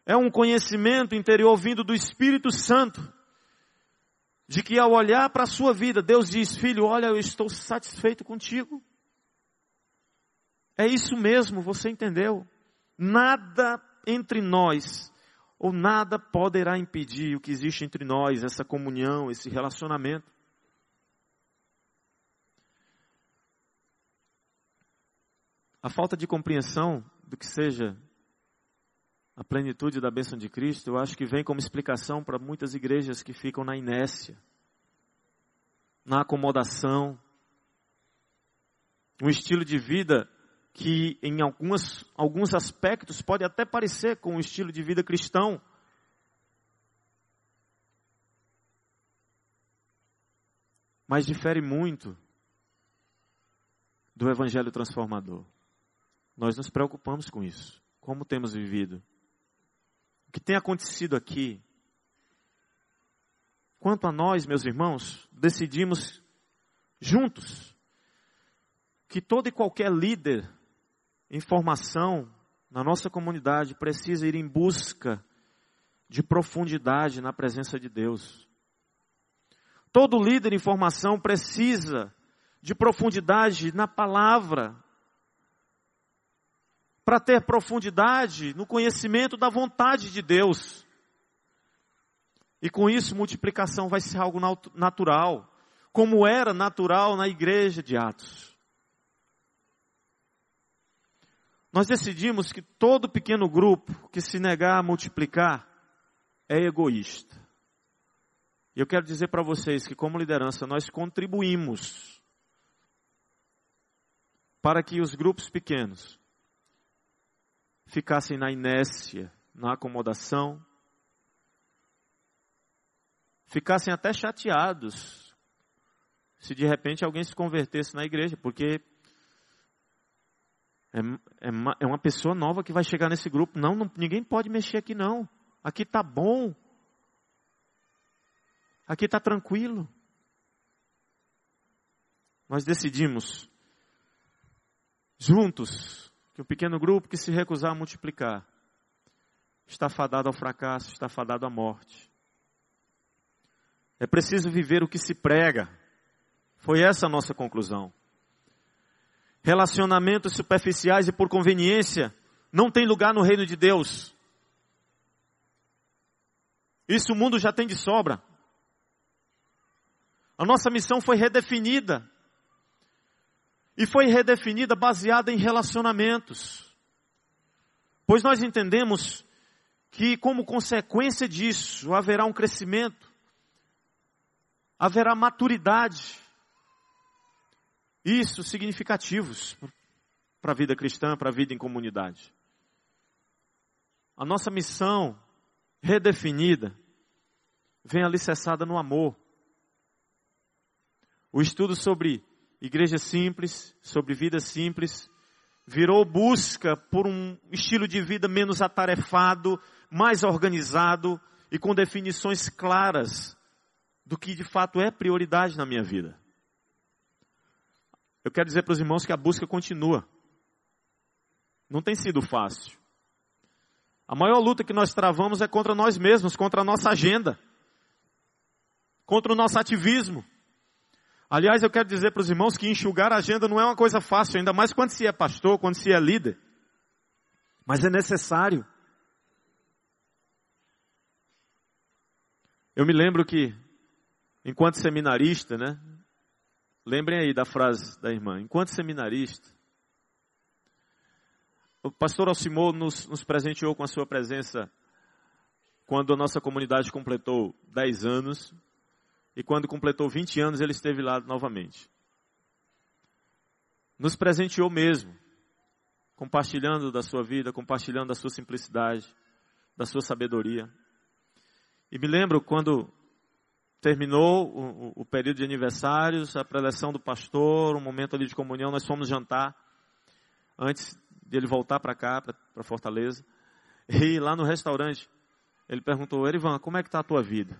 É um conhecimento interior vindo do Espírito Santo, de que ao olhar para a sua vida, Deus diz: Filho, olha, eu estou satisfeito contigo. É isso mesmo, você entendeu? Nada entre nós ou nada poderá impedir o que existe entre nós, essa comunhão, esse relacionamento. A falta de compreensão do que seja a plenitude da bênção de Cristo, eu acho que vem como explicação para muitas igrejas que ficam na inércia, na acomodação, um estilo de vida que em algumas, alguns aspectos pode até parecer com um estilo de vida cristão, mas difere muito do Evangelho transformador. Nós nos preocupamos com isso. Como temos vivido? O que tem acontecido aqui? Quanto a nós, meus irmãos, decidimos juntos que todo e qualquer líder em formação na nossa comunidade precisa ir em busca de profundidade na presença de Deus. Todo líder em formação precisa de profundidade na palavra, para ter profundidade no conhecimento da vontade de Deus. E com isso, multiplicação vai ser algo natural, como era natural na igreja de Atos. Nós decidimos que todo pequeno grupo que se negar a multiplicar é egoísta. E eu quero dizer para vocês que, como liderança, nós contribuímos para que os grupos pequenos ficassem na inércia, na acomodação, ficassem até chateados se de repente alguém se convertesse na igreja, porque é, é, uma, é uma pessoa nova que vai chegar nesse grupo. Não, não ninguém pode mexer aqui não. Aqui está bom. Aqui está tranquilo. Nós decidimos, juntos, que o pequeno grupo que se recusar a multiplicar está fadado ao fracasso, está fadado à morte. É preciso viver o que se prega. Foi essa a nossa conclusão. Relacionamentos superficiais e por conveniência não tem lugar no reino de Deus. Isso o mundo já tem de sobra. A nossa missão foi redefinida. E foi redefinida baseada em relacionamentos. Pois nós entendemos que, como consequência disso, haverá um crescimento, haverá maturidade. Isso significativos para a vida cristã, para a vida em comunidade. A nossa missão redefinida vem alicerçada no amor. O estudo sobre igreja simples, sobre vida simples, virou busca por um estilo de vida menos atarefado, mais organizado e com definições claras do que de fato é prioridade na minha vida. Eu quero dizer para os irmãos que a busca continua. Não tem sido fácil. A maior luta que nós travamos é contra nós mesmos, contra a nossa agenda, contra o nosso ativismo. Aliás, eu quero dizer para os irmãos que enxugar a agenda não é uma coisa fácil, ainda mais quando se é pastor, quando se é líder. Mas é necessário. Eu me lembro que, enquanto seminarista, né? Lembrem aí da frase da irmã. Enquanto seminarista, o pastor Alcimor nos, nos presenteou com a sua presença quando a nossa comunidade completou 10 anos e quando completou 20 anos ele esteve lá novamente. Nos presenteou mesmo, compartilhando da sua vida, compartilhando da sua simplicidade, da sua sabedoria. E me lembro quando terminou o, o período de aniversários, a preleção do pastor, um momento ali de comunhão, nós fomos jantar antes dele voltar para cá, para Fortaleza. E lá no restaurante, ele perguntou, Erivan, como é que está a tua vida?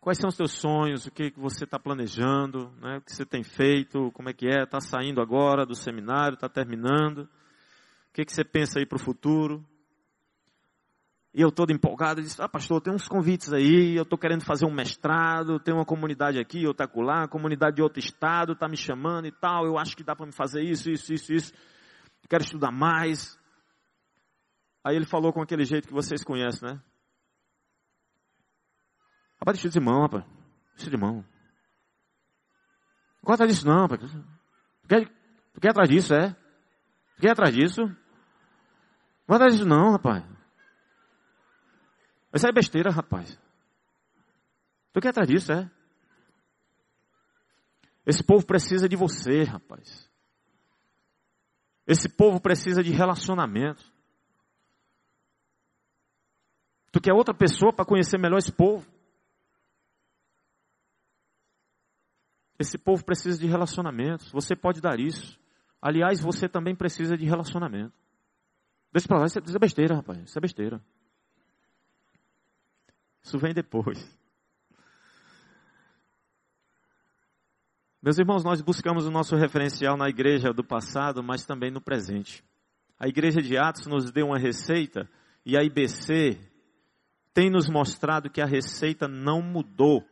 Quais são os teus sonhos? O que você está planejando? Né? O que você tem feito? Como é que é? Está saindo agora do seminário? Está terminando? O que, que você pensa aí para o futuro? E eu todo empolgado, disse, ah pastor, tem uns convites aí, eu estou querendo fazer um mestrado, tem uma comunidade aqui, outra lá, comunidade de outro estado, está me chamando e tal, eu acho que dá para me fazer isso, isso, isso, isso, quero estudar mais. Aí ele falou com aquele jeito que vocês conhecem, né? Rapaz, deixa de mão, rapaz. Deixa de mão. Não gosta disso não, rapaz. Tu quer, tu quer atrás disso, é? Tu quer atrás disso? Vai dar isso não, rapaz. Isso é besteira, rapaz. Tu quer atrás disso, é? Esse povo precisa de você, rapaz. Esse povo precisa de relacionamento. Tu quer outra pessoa para conhecer melhor esse povo? Esse povo precisa de relacionamentos. Você pode dar isso. Aliás, você também precisa de relacionamento. Deixa pra lá, isso é besteira, rapaz. Isso é besteira. Isso vem depois. Meus irmãos, nós buscamos o nosso referencial na igreja do passado, mas também no presente. A igreja de Atos nos deu uma receita e a IBC tem nos mostrado que a receita não mudou.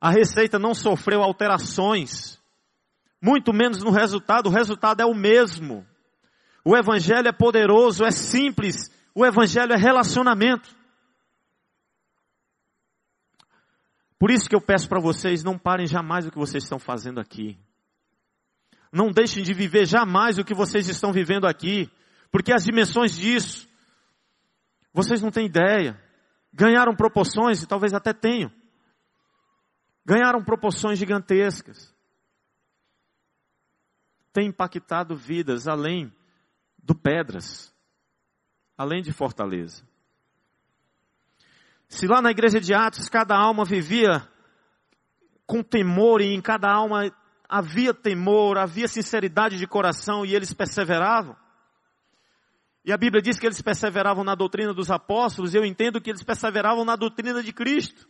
A receita não sofreu alterações, muito menos no resultado, o resultado é o mesmo. O evangelho é poderoso, é simples, o evangelho é relacionamento. Por isso que eu peço para vocês, não parem jamais o que vocês estão fazendo aqui. Não deixem de viver jamais o que vocês estão vivendo aqui. Porque as dimensões disso, vocês não têm ideia. Ganharam proporções, e talvez até tenham. Ganharam proporções gigantescas. Tem impactado vidas além do Pedras, além de Fortaleza. Se lá na igreja de Atos cada alma vivia com temor e em cada alma havia temor, havia sinceridade de coração e eles perseveravam. E a Bíblia diz que eles perseveravam na doutrina dos apóstolos, eu entendo que eles perseveravam na doutrina de Cristo.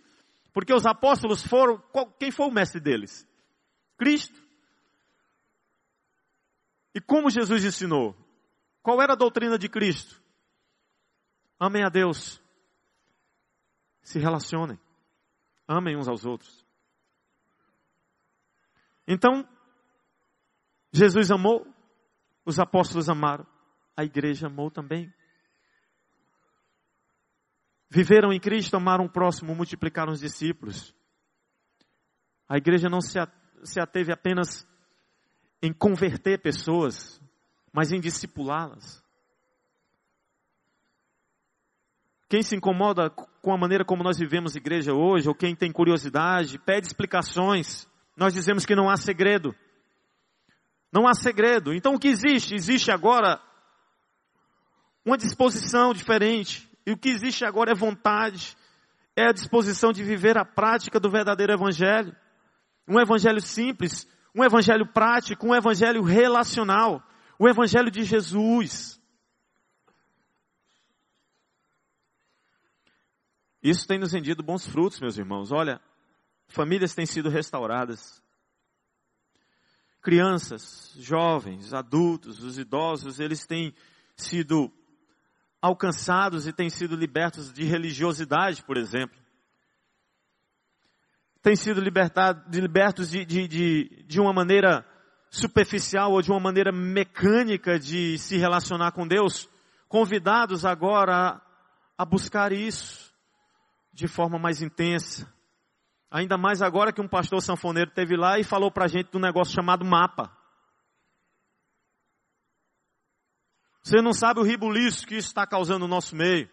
Porque os apóstolos foram, quem foi o mestre deles? Cristo. E como Jesus ensinou? Qual era a doutrina de Cristo? Amem a Deus se relacionem. Amem uns aos outros. Então, Jesus amou, os apóstolos amaram, a igreja amou também. Viveram em Cristo, amaram o próximo, multiplicaram os discípulos. A igreja não se ateve apenas em converter pessoas, mas em discipulá-las. Quem se incomoda com a maneira como nós vivemos igreja hoje, ou quem tem curiosidade, pede explicações. Nós dizemos que não há segredo. Não há segredo. Então o que existe? Existe agora uma disposição diferente. E o que existe agora é vontade, é a disposição de viver a prática do verdadeiro evangelho. Um evangelho simples, um evangelho prático, um evangelho relacional, o evangelho de Jesus. Isso tem nos rendido bons frutos, meus irmãos. Olha, famílias têm sido restauradas. Crianças, jovens, adultos, os idosos, eles têm sido alcançados e têm sido libertos de religiosidade, por exemplo. Têm sido libertos de, de, de, de uma maneira superficial ou de uma maneira mecânica de se relacionar com Deus, convidados agora a, a buscar isso de forma mais intensa. Ainda mais agora que um pastor sanfoneiro teve lá e falou para a gente de um negócio chamado mapa. Você não sabe o ribuliço que isso está causando no nosso meio.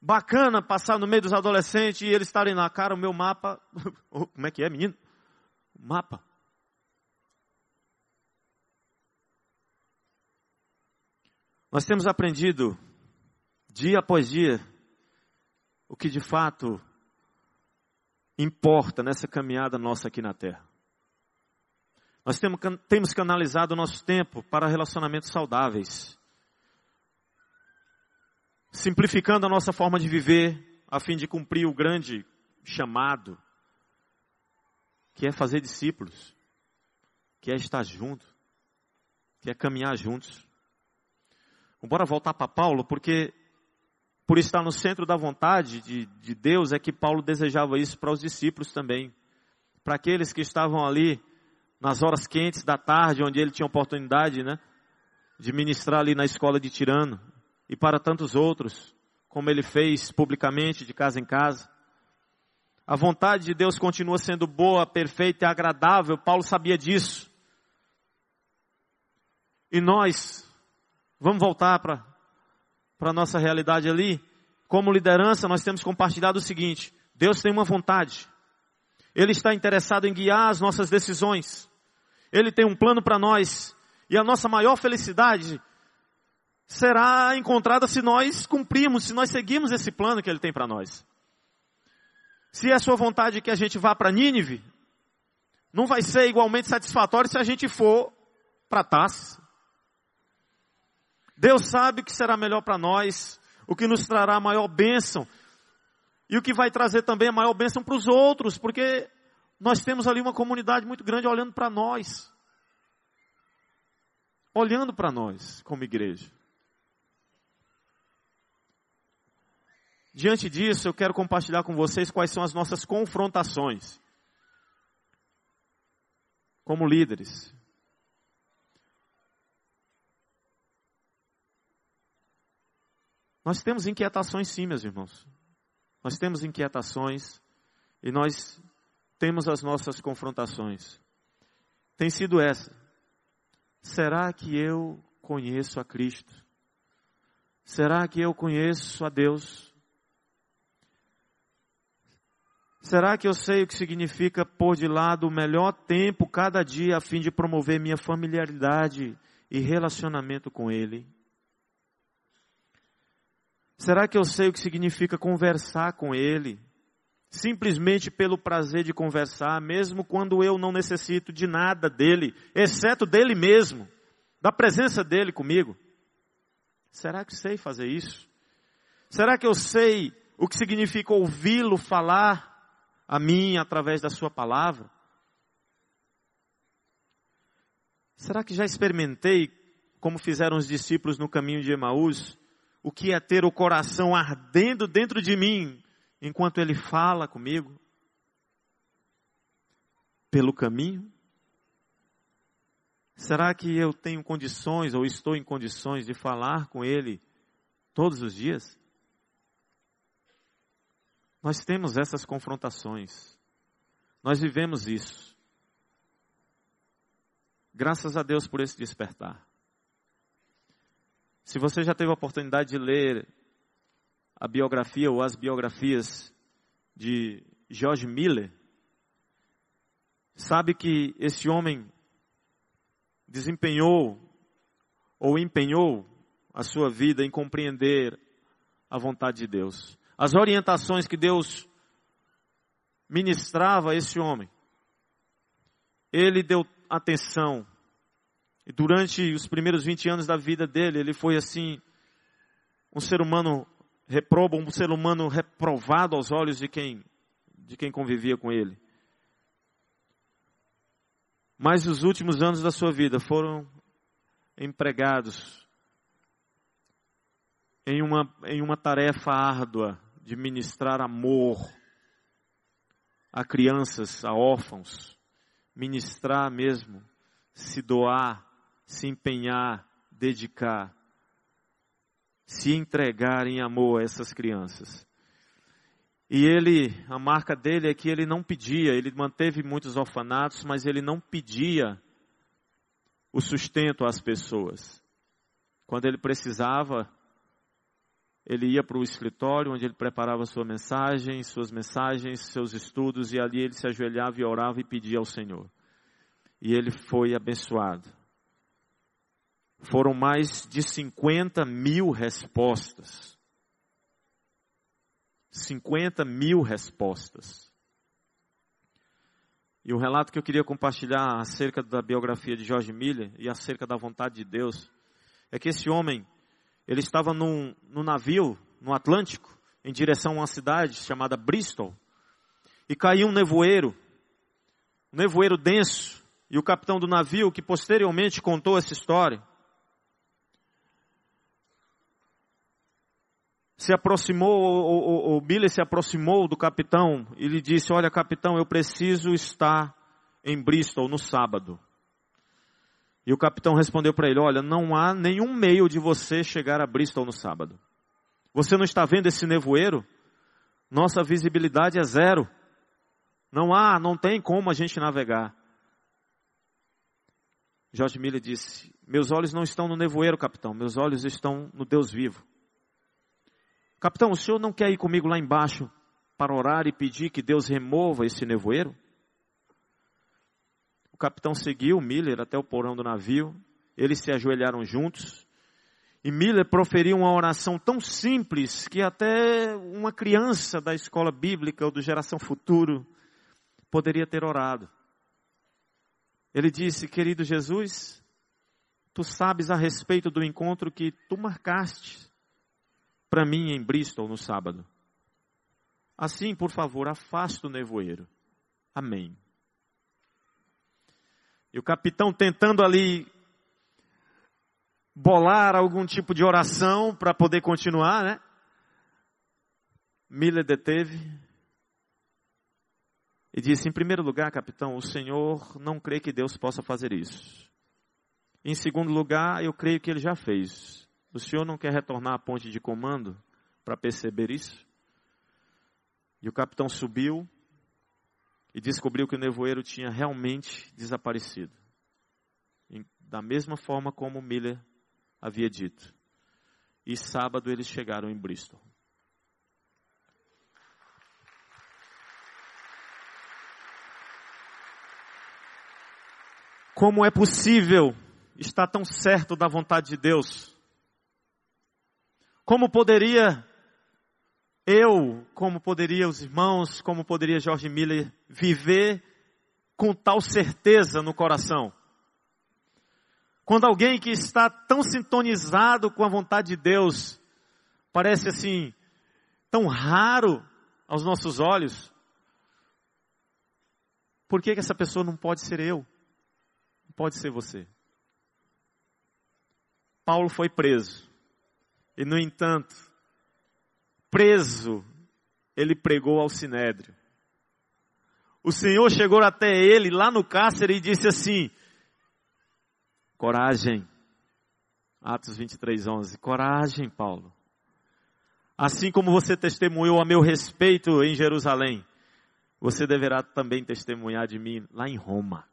Bacana passar no meio dos adolescentes e eles estarem lá, cara, o meu mapa. Como é que é, menino? Mapa. Nós temos aprendido dia após dia, o que de fato importa nessa caminhada nossa aqui na Terra. Nós temos, canalizado o nosso tempo para relacionamentos saudáveis, simplificando a nossa forma de viver, a fim de cumprir o grande chamado, que é fazer discípulos, que é estar junto, que é caminhar juntos. Bora voltar para Paulo, porque por estar no centro da vontade de, de Deus, é que Paulo desejava isso para os discípulos também. Para aqueles que estavam ali nas horas quentes da tarde, onde ele tinha oportunidade, né, de ministrar ali na escola de Tirano, e para tantos outros, como ele fez publicamente, de casa em casa. A vontade de Deus continua sendo boa, perfeita e agradável, Paulo sabia disso. E nós vamos voltar para a nossa realidade ali. Como liderança, nós temos compartilhado o seguinte: Deus tem uma vontade. Ele está interessado em guiar as nossas decisões. Ele tem um plano para nós. E a nossa maior felicidade será encontrada se nós cumprirmos, se nós seguirmos esse plano que Ele tem para nós. Se é sua vontade que a gente vá para Nínive, não vai ser igualmente satisfatório se a gente for para Tarsis. Deus sabe o que será melhor para nós, o que nos trará maior bênção, e o que vai trazer também a maior bênção para os outros, porque nós temos ali uma comunidade muito grande olhando para nós. Olhando para nós como igreja. Diante disso, eu quero compartilhar com vocês quais são as nossas confrontações como líderes. Nós temos inquietações sim, meus irmãos. Nós temos inquietações e nós temos as nossas confrontações. Tem sido essa. Será que eu conheço a Cristo? Será que eu conheço a Deus? Será que eu sei o que significa pôr de lado o melhor tempo cada dia a fim de promover minha familiaridade e relacionamento com Ele? Será que eu sei o que significa conversar com Ele? Simplesmente pelo prazer de conversar, mesmo quando eu não necessito de nada dele, exceto dele mesmo, da presença dele comigo? Será que sei fazer isso? Será que eu sei o que significa ouvi-lo falar a mim através da Sua palavra? Será que já experimentei, como fizeram os discípulos no caminho de Emaús, o que é ter o coração ardendo dentro de mim enquanto Ele fala comigo? Pelo caminho? Será que eu tenho condições ou estou em condições de falar com Ele todos os dias? Nós temos essas confrontações. Nós vivemos isso. Graças a Deus por esse despertar. Se você já teve a oportunidade de ler a biografia ou as biografias de George Miller, sabe que esse homem desempenhou ou empenhou a sua vida em compreender a vontade de Deus as orientações que Deus ministrava a esse homem. Ele deu atenção. E durante os primeiros 20 anos da vida dele, ele foi assim, um ser humano reprobo, um ser humano reprovado aos olhos de quem, de quem convivia com ele. Mas os últimos anos da sua vida foram empregados em uma, em uma tarefa árdua de ministrar amor a crianças, a órfãos, ministrar mesmo, se doar, se empenhar, dedicar, se entregar em amor a essas crianças. E ele, a marca dele é que ele não pedia, ele manteve muitos orfanatos, mas ele não pedia o sustento às pessoas. Quando ele precisava, ele ia para o escritório onde ele preparava sua mensagem, suas mensagens, seus estudos, e ali ele se ajoelhava e orava e pedia ao Senhor. E ele foi abençoado. Foram mais de 50 mil respostas. 50 mil respostas. E o relato que eu queria compartilhar acerca da biografia de George Miller e acerca da vontade de Deus é que esse homem ele estava num, num navio no Atlântico, em direção a uma cidade chamada Bristol, e caiu um nevoeiro, um nevoeiro denso, e o capitão do navio, que posteriormente contou essa história, se aproximou, o, o, o Billy se aproximou do capitão e lhe disse: Olha, capitão, eu preciso estar em Bristol no sábado. E o capitão respondeu para ele: Olha, não há nenhum meio de você chegar a Bristol no sábado. Você não está vendo esse nevoeiro? Nossa visibilidade é zero. Não há, não tem como a gente navegar. Jorge Miller disse: Meus olhos não estão no nevoeiro, capitão, meus olhos estão no Deus vivo. Capitão, o senhor não quer ir comigo lá embaixo para orar e pedir que Deus remova esse nevoeiro? O capitão seguiu Miller até o porão do navio, eles se ajoelharam juntos, e Miller proferiu uma oração tão simples que até uma criança da escola bíblica ou do Geração Futuro poderia ter orado. Ele disse: Querido Jesus, tu sabes a respeito do encontro que tu marcaste para mim em Bristol no sábado. Assim, por favor, afasta o nevoeiro. Amém. E o capitão tentando ali bolar algum tipo de oração para poder continuar, né? Miller deteve e disse: Em primeiro lugar, capitão, o senhor não crê que Deus possa fazer isso. Em segundo lugar, eu creio que ele já fez. O senhor não quer retornar à ponte de comando para perceber isso? E o capitão subiu e descobriu que o nevoeiro tinha realmente desaparecido. Da mesma forma como Miller havia dito. E sábado eles chegaram em Bristol. Como é possível estar tão certo da vontade de Deus? Como poderia eu, como poderia os irmãos, como poderia Jorge Miller viver com tal certeza no coração? Quando alguém que está tão sintonizado com a vontade de Deus, parece assim, tão raro aos nossos olhos, por que, que essa pessoa não pode ser eu? pode ser você. Paulo foi preso. E, no entanto, preso, ele pregou ao sinédrio. O Senhor chegou até ele lá no cárcere e disse assim: Coragem. Atos 23, 11. Coragem, Paulo. Assim como você testemunhou a meu respeito em Jerusalém, você deverá também testemunhar de mim lá em Roma.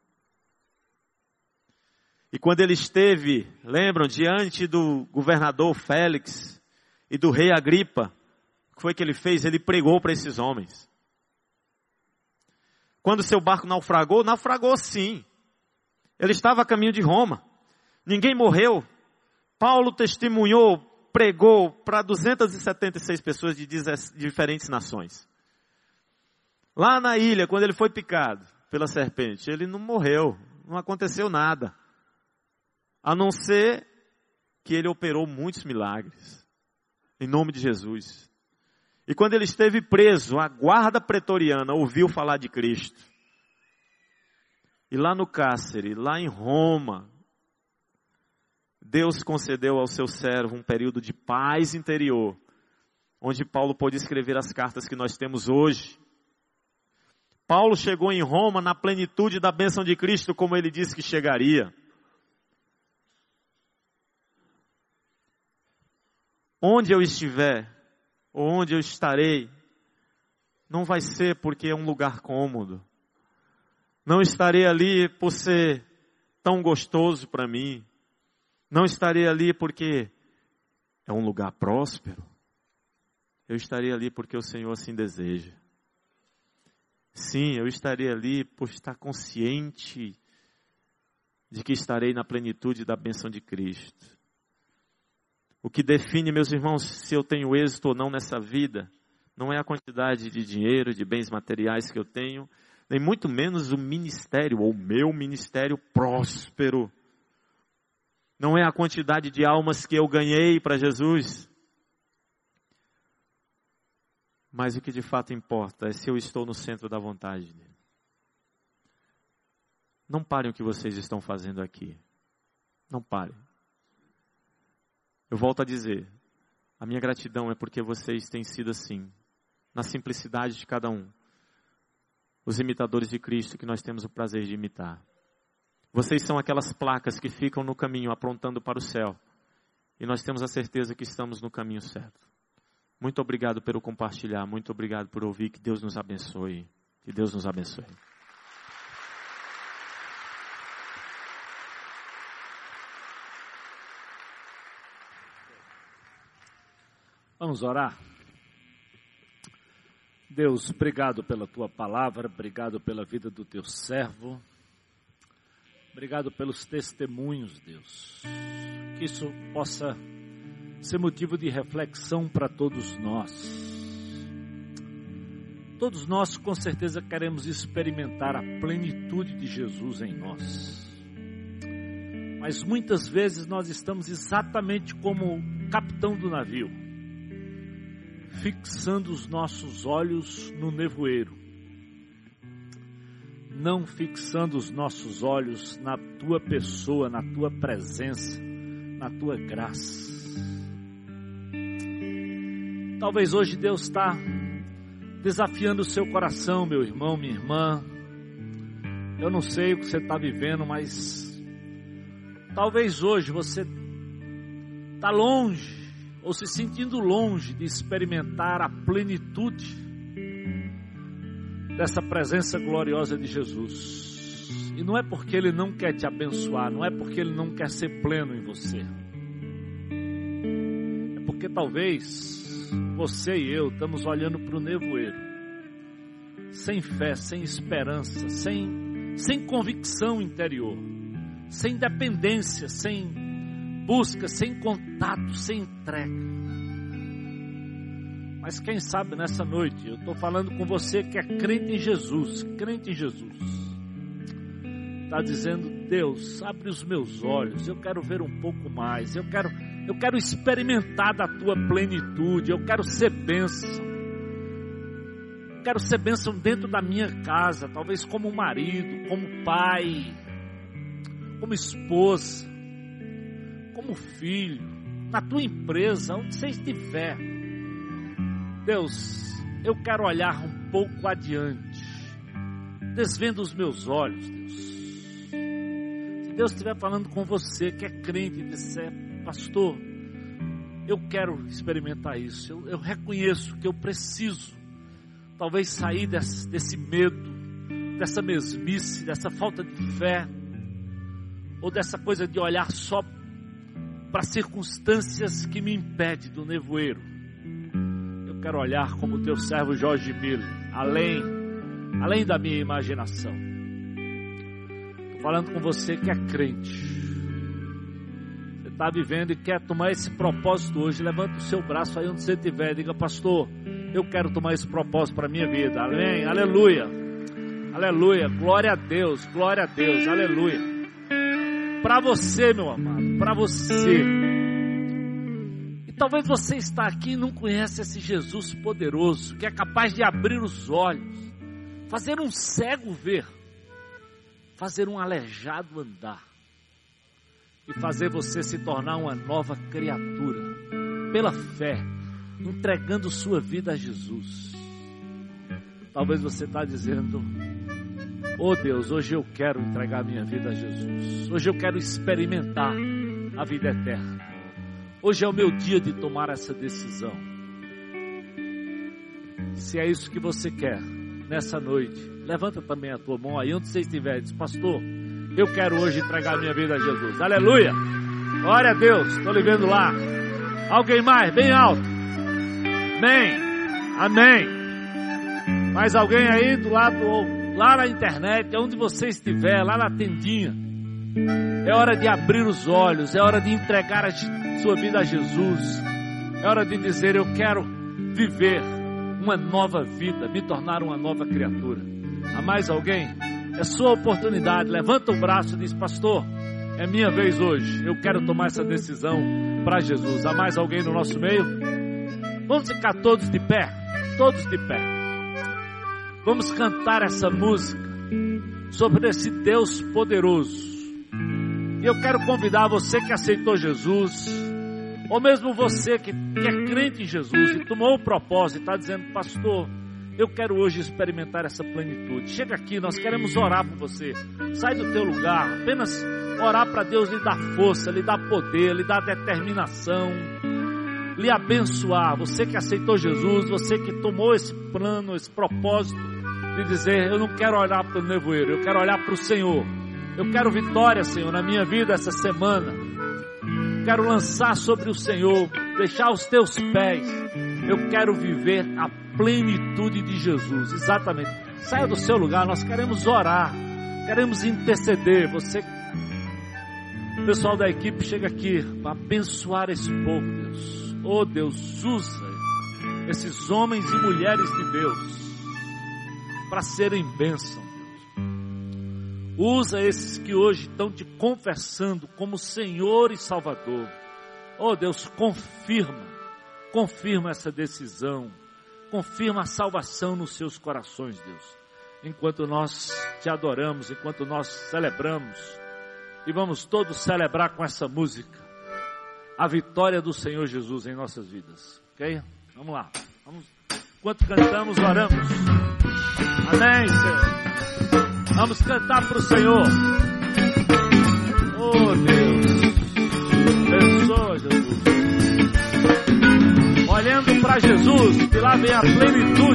E quando ele esteve, lembram, diante do governador Félix e do rei Agripa, o que foi que ele fez? Ele pregou para esses homens. Quando seu barco naufragou, naufragou sim. Ele estava a caminho de Roma. Ninguém morreu. Paulo testemunhou, pregou para 276 pessoas de diferentes nações. Lá na ilha, quando ele foi picado pela serpente, ele não morreu, não aconteceu nada. A não ser que ele operou muitos milagres. Em nome de Jesus. E quando ele esteve preso, a guarda pretoriana ouviu falar de Cristo. E lá no cárcere, lá em Roma, Deus concedeu ao seu servo um período de paz interior, onde Paulo pôde escrever as cartas que nós temos hoje. Paulo chegou em Roma na plenitude da bênção de Cristo, como ele disse que chegaria. Onde eu estiver, ou onde eu estarei, não vai ser porque é um lugar cômodo. Não estarei ali por ser tão gostoso para mim. Não estarei ali porque é um lugar próspero. Eu estarei ali porque o Senhor assim deseja. Sim, eu estarei ali por estar consciente de que estarei na plenitude da bênção de Cristo. O que define, meus irmãos, se eu tenho êxito ou não nessa vida, não é a quantidade de dinheiro, de bens materiais que eu tenho, nem muito menos o ministério, ou meu ministério próspero. Não é a quantidade de almas que eu ganhei para Jesus. Mas o que de fato importa é se eu estou no centro da vontade dele. Não parem o que vocês estão fazendo aqui. Não parem. Eu volto a dizer, a minha gratidão é porque vocês têm sido assim, na simplicidade de cada um, os imitadores de Cristo que nós temos o prazer de imitar. Vocês são aquelas placas que ficam no caminho apontando para o céu. E nós temos a certeza que estamos no caminho certo. Muito obrigado pelo compartilhar, muito obrigado por ouvir. Que Deus nos abençoe. Que Deus nos abençoe. Vamos orar? Deus, obrigado pela tua palavra, obrigado pela vida do teu servo, obrigado pelos testemunhos, Deus. Que isso possa ser motivo de reflexão para todos nós. Todos nós com certeza queremos experimentar a plenitude de Jesus em nós. Mas muitas vezes nós estamos exatamente como o capitão do navio fixando os nossos olhos no nevoeiro, não fixando os nossos olhos na tua pessoa, na tua presença, na tua graça. Talvez hoje Deus está desafiando o seu coração, meu irmão, minha irmã. Eu não sei o que você está vivendo, mas talvez hoje você está longe ou se sentindo longe de experimentar a plenitude dessa presença gloriosa de Jesus. E não é porque Ele não quer te abençoar, não é porque Ele não quer ser pleno em você. É porque talvez você e eu estamos olhando para o nevoeiro, sem fé, sem esperança, sem, sem convicção interior, sem dependência, sem busca, sem contato, sem entrega. Mas quem sabe nessa noite, eu estou falando com você que é crente em Jesus, crente em Jesus. Está dizendo, Deus, abre os meus olhos, eu quero ver um pouco mais, eu quero, eu quero experimentar da tua plenitude, eu quero ser bênção. Quero ser bênção dentro da minha casa, talvez como marido, como pai, como esposa como filho, na tua empresa, onde você estiver. Deus, eu quero olhar um pouco adiante, desvendo os meus olhos, Deus. Se Deus estiver falando com você que é crente e disser, pastor, eu quero experimentar isso, eu, eu reconheço que eu preciso, talvez sair desse, desse medo, dessa mesmice, dessa falta de fé, ou dessa coisa de olhar só para circunstâncias que me impedem do nevoeiro. Eu quero olhar como o teu servo Jorge Miller, além, além da minha imaginação. Estou falando com você que é crente. Você está vivendo e quer tomar esse propósito hoje. Levanta o seu braço aí onde você estiver. Diga, pastor, eu quero tomar esse propósito para a minha vida. Amém? Aleluia. Aleluia. Glória a Deus. Glória a Deus. Aleluia para você, meu amado, para você. E talvez você está aqui e não conhece esse Jesus poderoso, que é capaz de abrir os olhos, fazer um cego ver, fazer um aleijado andar e fazer você se tornar uma nova criatura pela fé, entregando sua vida a Jesus. Talvez você está dizendo, Oh Deus, hoje eu quero entregar minha vida a Jesus. Hoje eu quero experimentar a vida eterna. Hoje é o meu dia de tomar essa decisão. Se é isso que você quer nessa noite, levanta também a tua mão aí onde você estiver. Diz, pastor, eu quero hoje entregar minha vida a Jesus. Aleluia! Glória a Deus, estou lhe vendo lá. Alguém mais, bem alto. Amém. Amém. Mais alguém aí do lado lá na internet, onde você estiver, lá na tendinha. É hora de abrir os olhos, é hora de entregar a sua vida a Jesus. É hora de dizer: Eu quero viver uma nova vida, me tornar uma nova criatura. Há mais alguém? É sua oportunidade. Levanta o braço e diz: Pastor, é minha vez hoje. Eu quero tomar essa decisão para Jesus. Há mais alguém no nosso meio? Vamos ficar todos de pé, todos de pé. Vamos cantar essa música sobre esse Deus poderoso. E eu quero convidar você que aceitou Jesus, ou mesmo você que, que é crente em Jesus e tomou o propósito e está dizendo, pastor, eu quero hoje experimentar essa plenitude. Chega aqui, nós queremos orar por você. Sai do teu lugar, apenas orar para Deus lhe dar força, lhe dar poder, lhe dar determinação, lhe abençoar. Você que aceitou Jesus, você que tomou esse plano, esse propósito de dizer: Eu não quero olhar para o nevoeiro, eu quero olhar para o Senhor. Eu quero vitória, Senhor, na minha vida essa semana. Quero lançar sobre o Senhor deixar os teus pés. Eu quero viver a plenitude de Jesus. Exatamente. Saia do seu lugar, nós queremos orar, queremos interceder. Você, o pessoal da equipe, chega aqui para abençoar esse povo, Deus. Oh Deus, usa esses homens e mulheres de Deus para serem bênção. Usa esses que hoje estão te confessando como Senhor e Salvador. Oh Deus, confirma, confirma essa decisão, confirma a salvação nos seus corações, Deus. Enquanto nós te adoramos, enquanto nós celebramos, e vamos todos celebrar com essa música a vitória do Senhor Jesus em nossas vidas, ok? Vamos lá, vamos. Enquanto cantamos, oramos. Amém, Senhor. Vamos cantar para o Senhor. Oh Deus, abençoa Jesus. Olhando para Jesus, que lá vem a plenitude.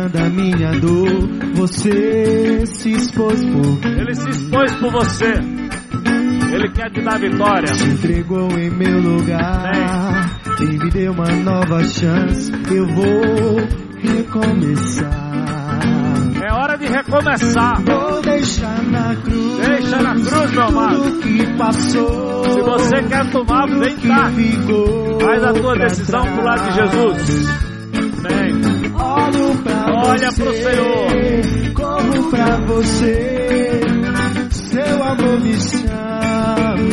Carregando a minha dor, você se expôs por Ele se expôs por você. Ele quer te dar vitória. Se entregou em meu lugar e me deu uma nova chance. Eu vou recomeçar. É hora de recomeçar. Vou deixar na cruz. Deixa na cruz, meu amado. que passou. Se você quer tomar, vem cá. Faz a tua decisão pro lado de Jesus. Olha para o Senhor. Corro para você. Seu amor me chama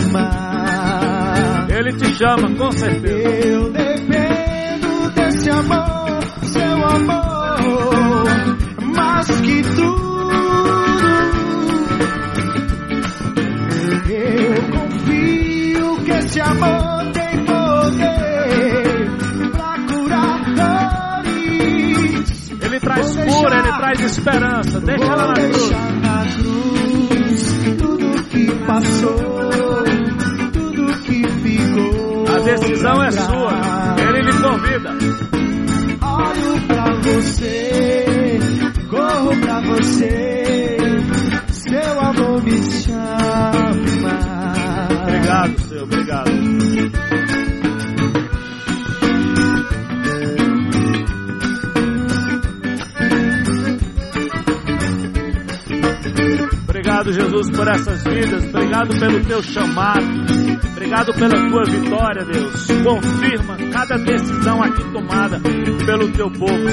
chama. Ele te chama, com certeza. Eu dependo desse amor, seu amor, mais que tudo. Eu confio que esse amor tem poder cura, ele traz esperança. Deixa ela na cruz. Na cruz tudo que passou a decisão é sua. Ele lhe convida. Olho pra você, corro pra você. Seu amor me chama. Obrigado, Jesus, por essas vidas. Obrigado pelo teu chamado. Obrigado pela tua vitória, Deus. Confirma cada decisão aqui tomada pelo teu povo.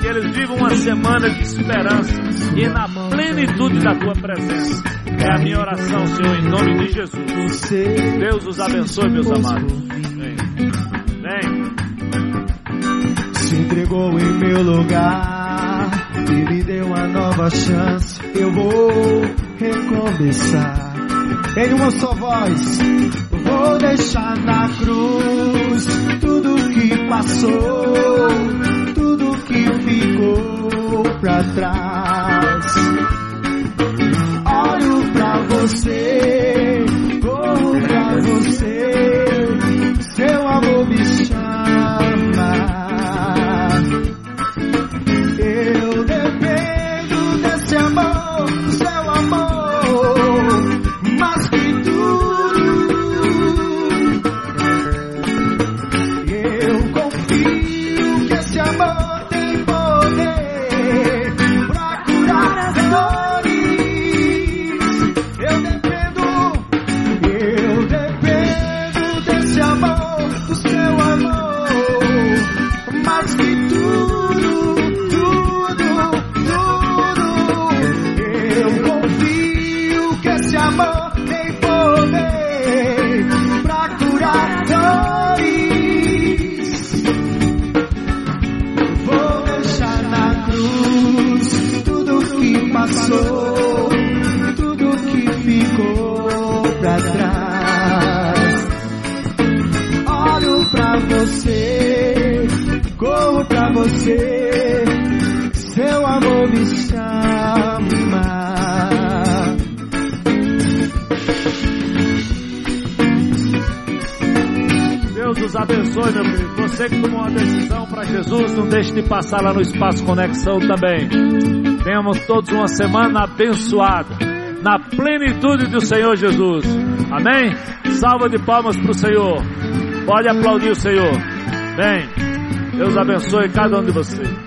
Que eles vivam uma semana de esperança e na plenitude da tua presença. É a minha oração, Senhor, em nome de Jesus. Deus os abençoe, meus amados. Vem. Vem. Se entregou em meu lugar e me deu uma nova chance. Eu vou recomeçar em uma só voz. Vou deixar na cruz tudo que passou, tudo que ficou pra trás. De passar lá no Espaço Conexão também. Tenhamos todos uma semana abençoada, na plenitude do Senhor Jesus. Amém? Salva de palmas para o Senhor. Pode aplaudir o Senhor. Bem, Deus abençoe cada um de vocês.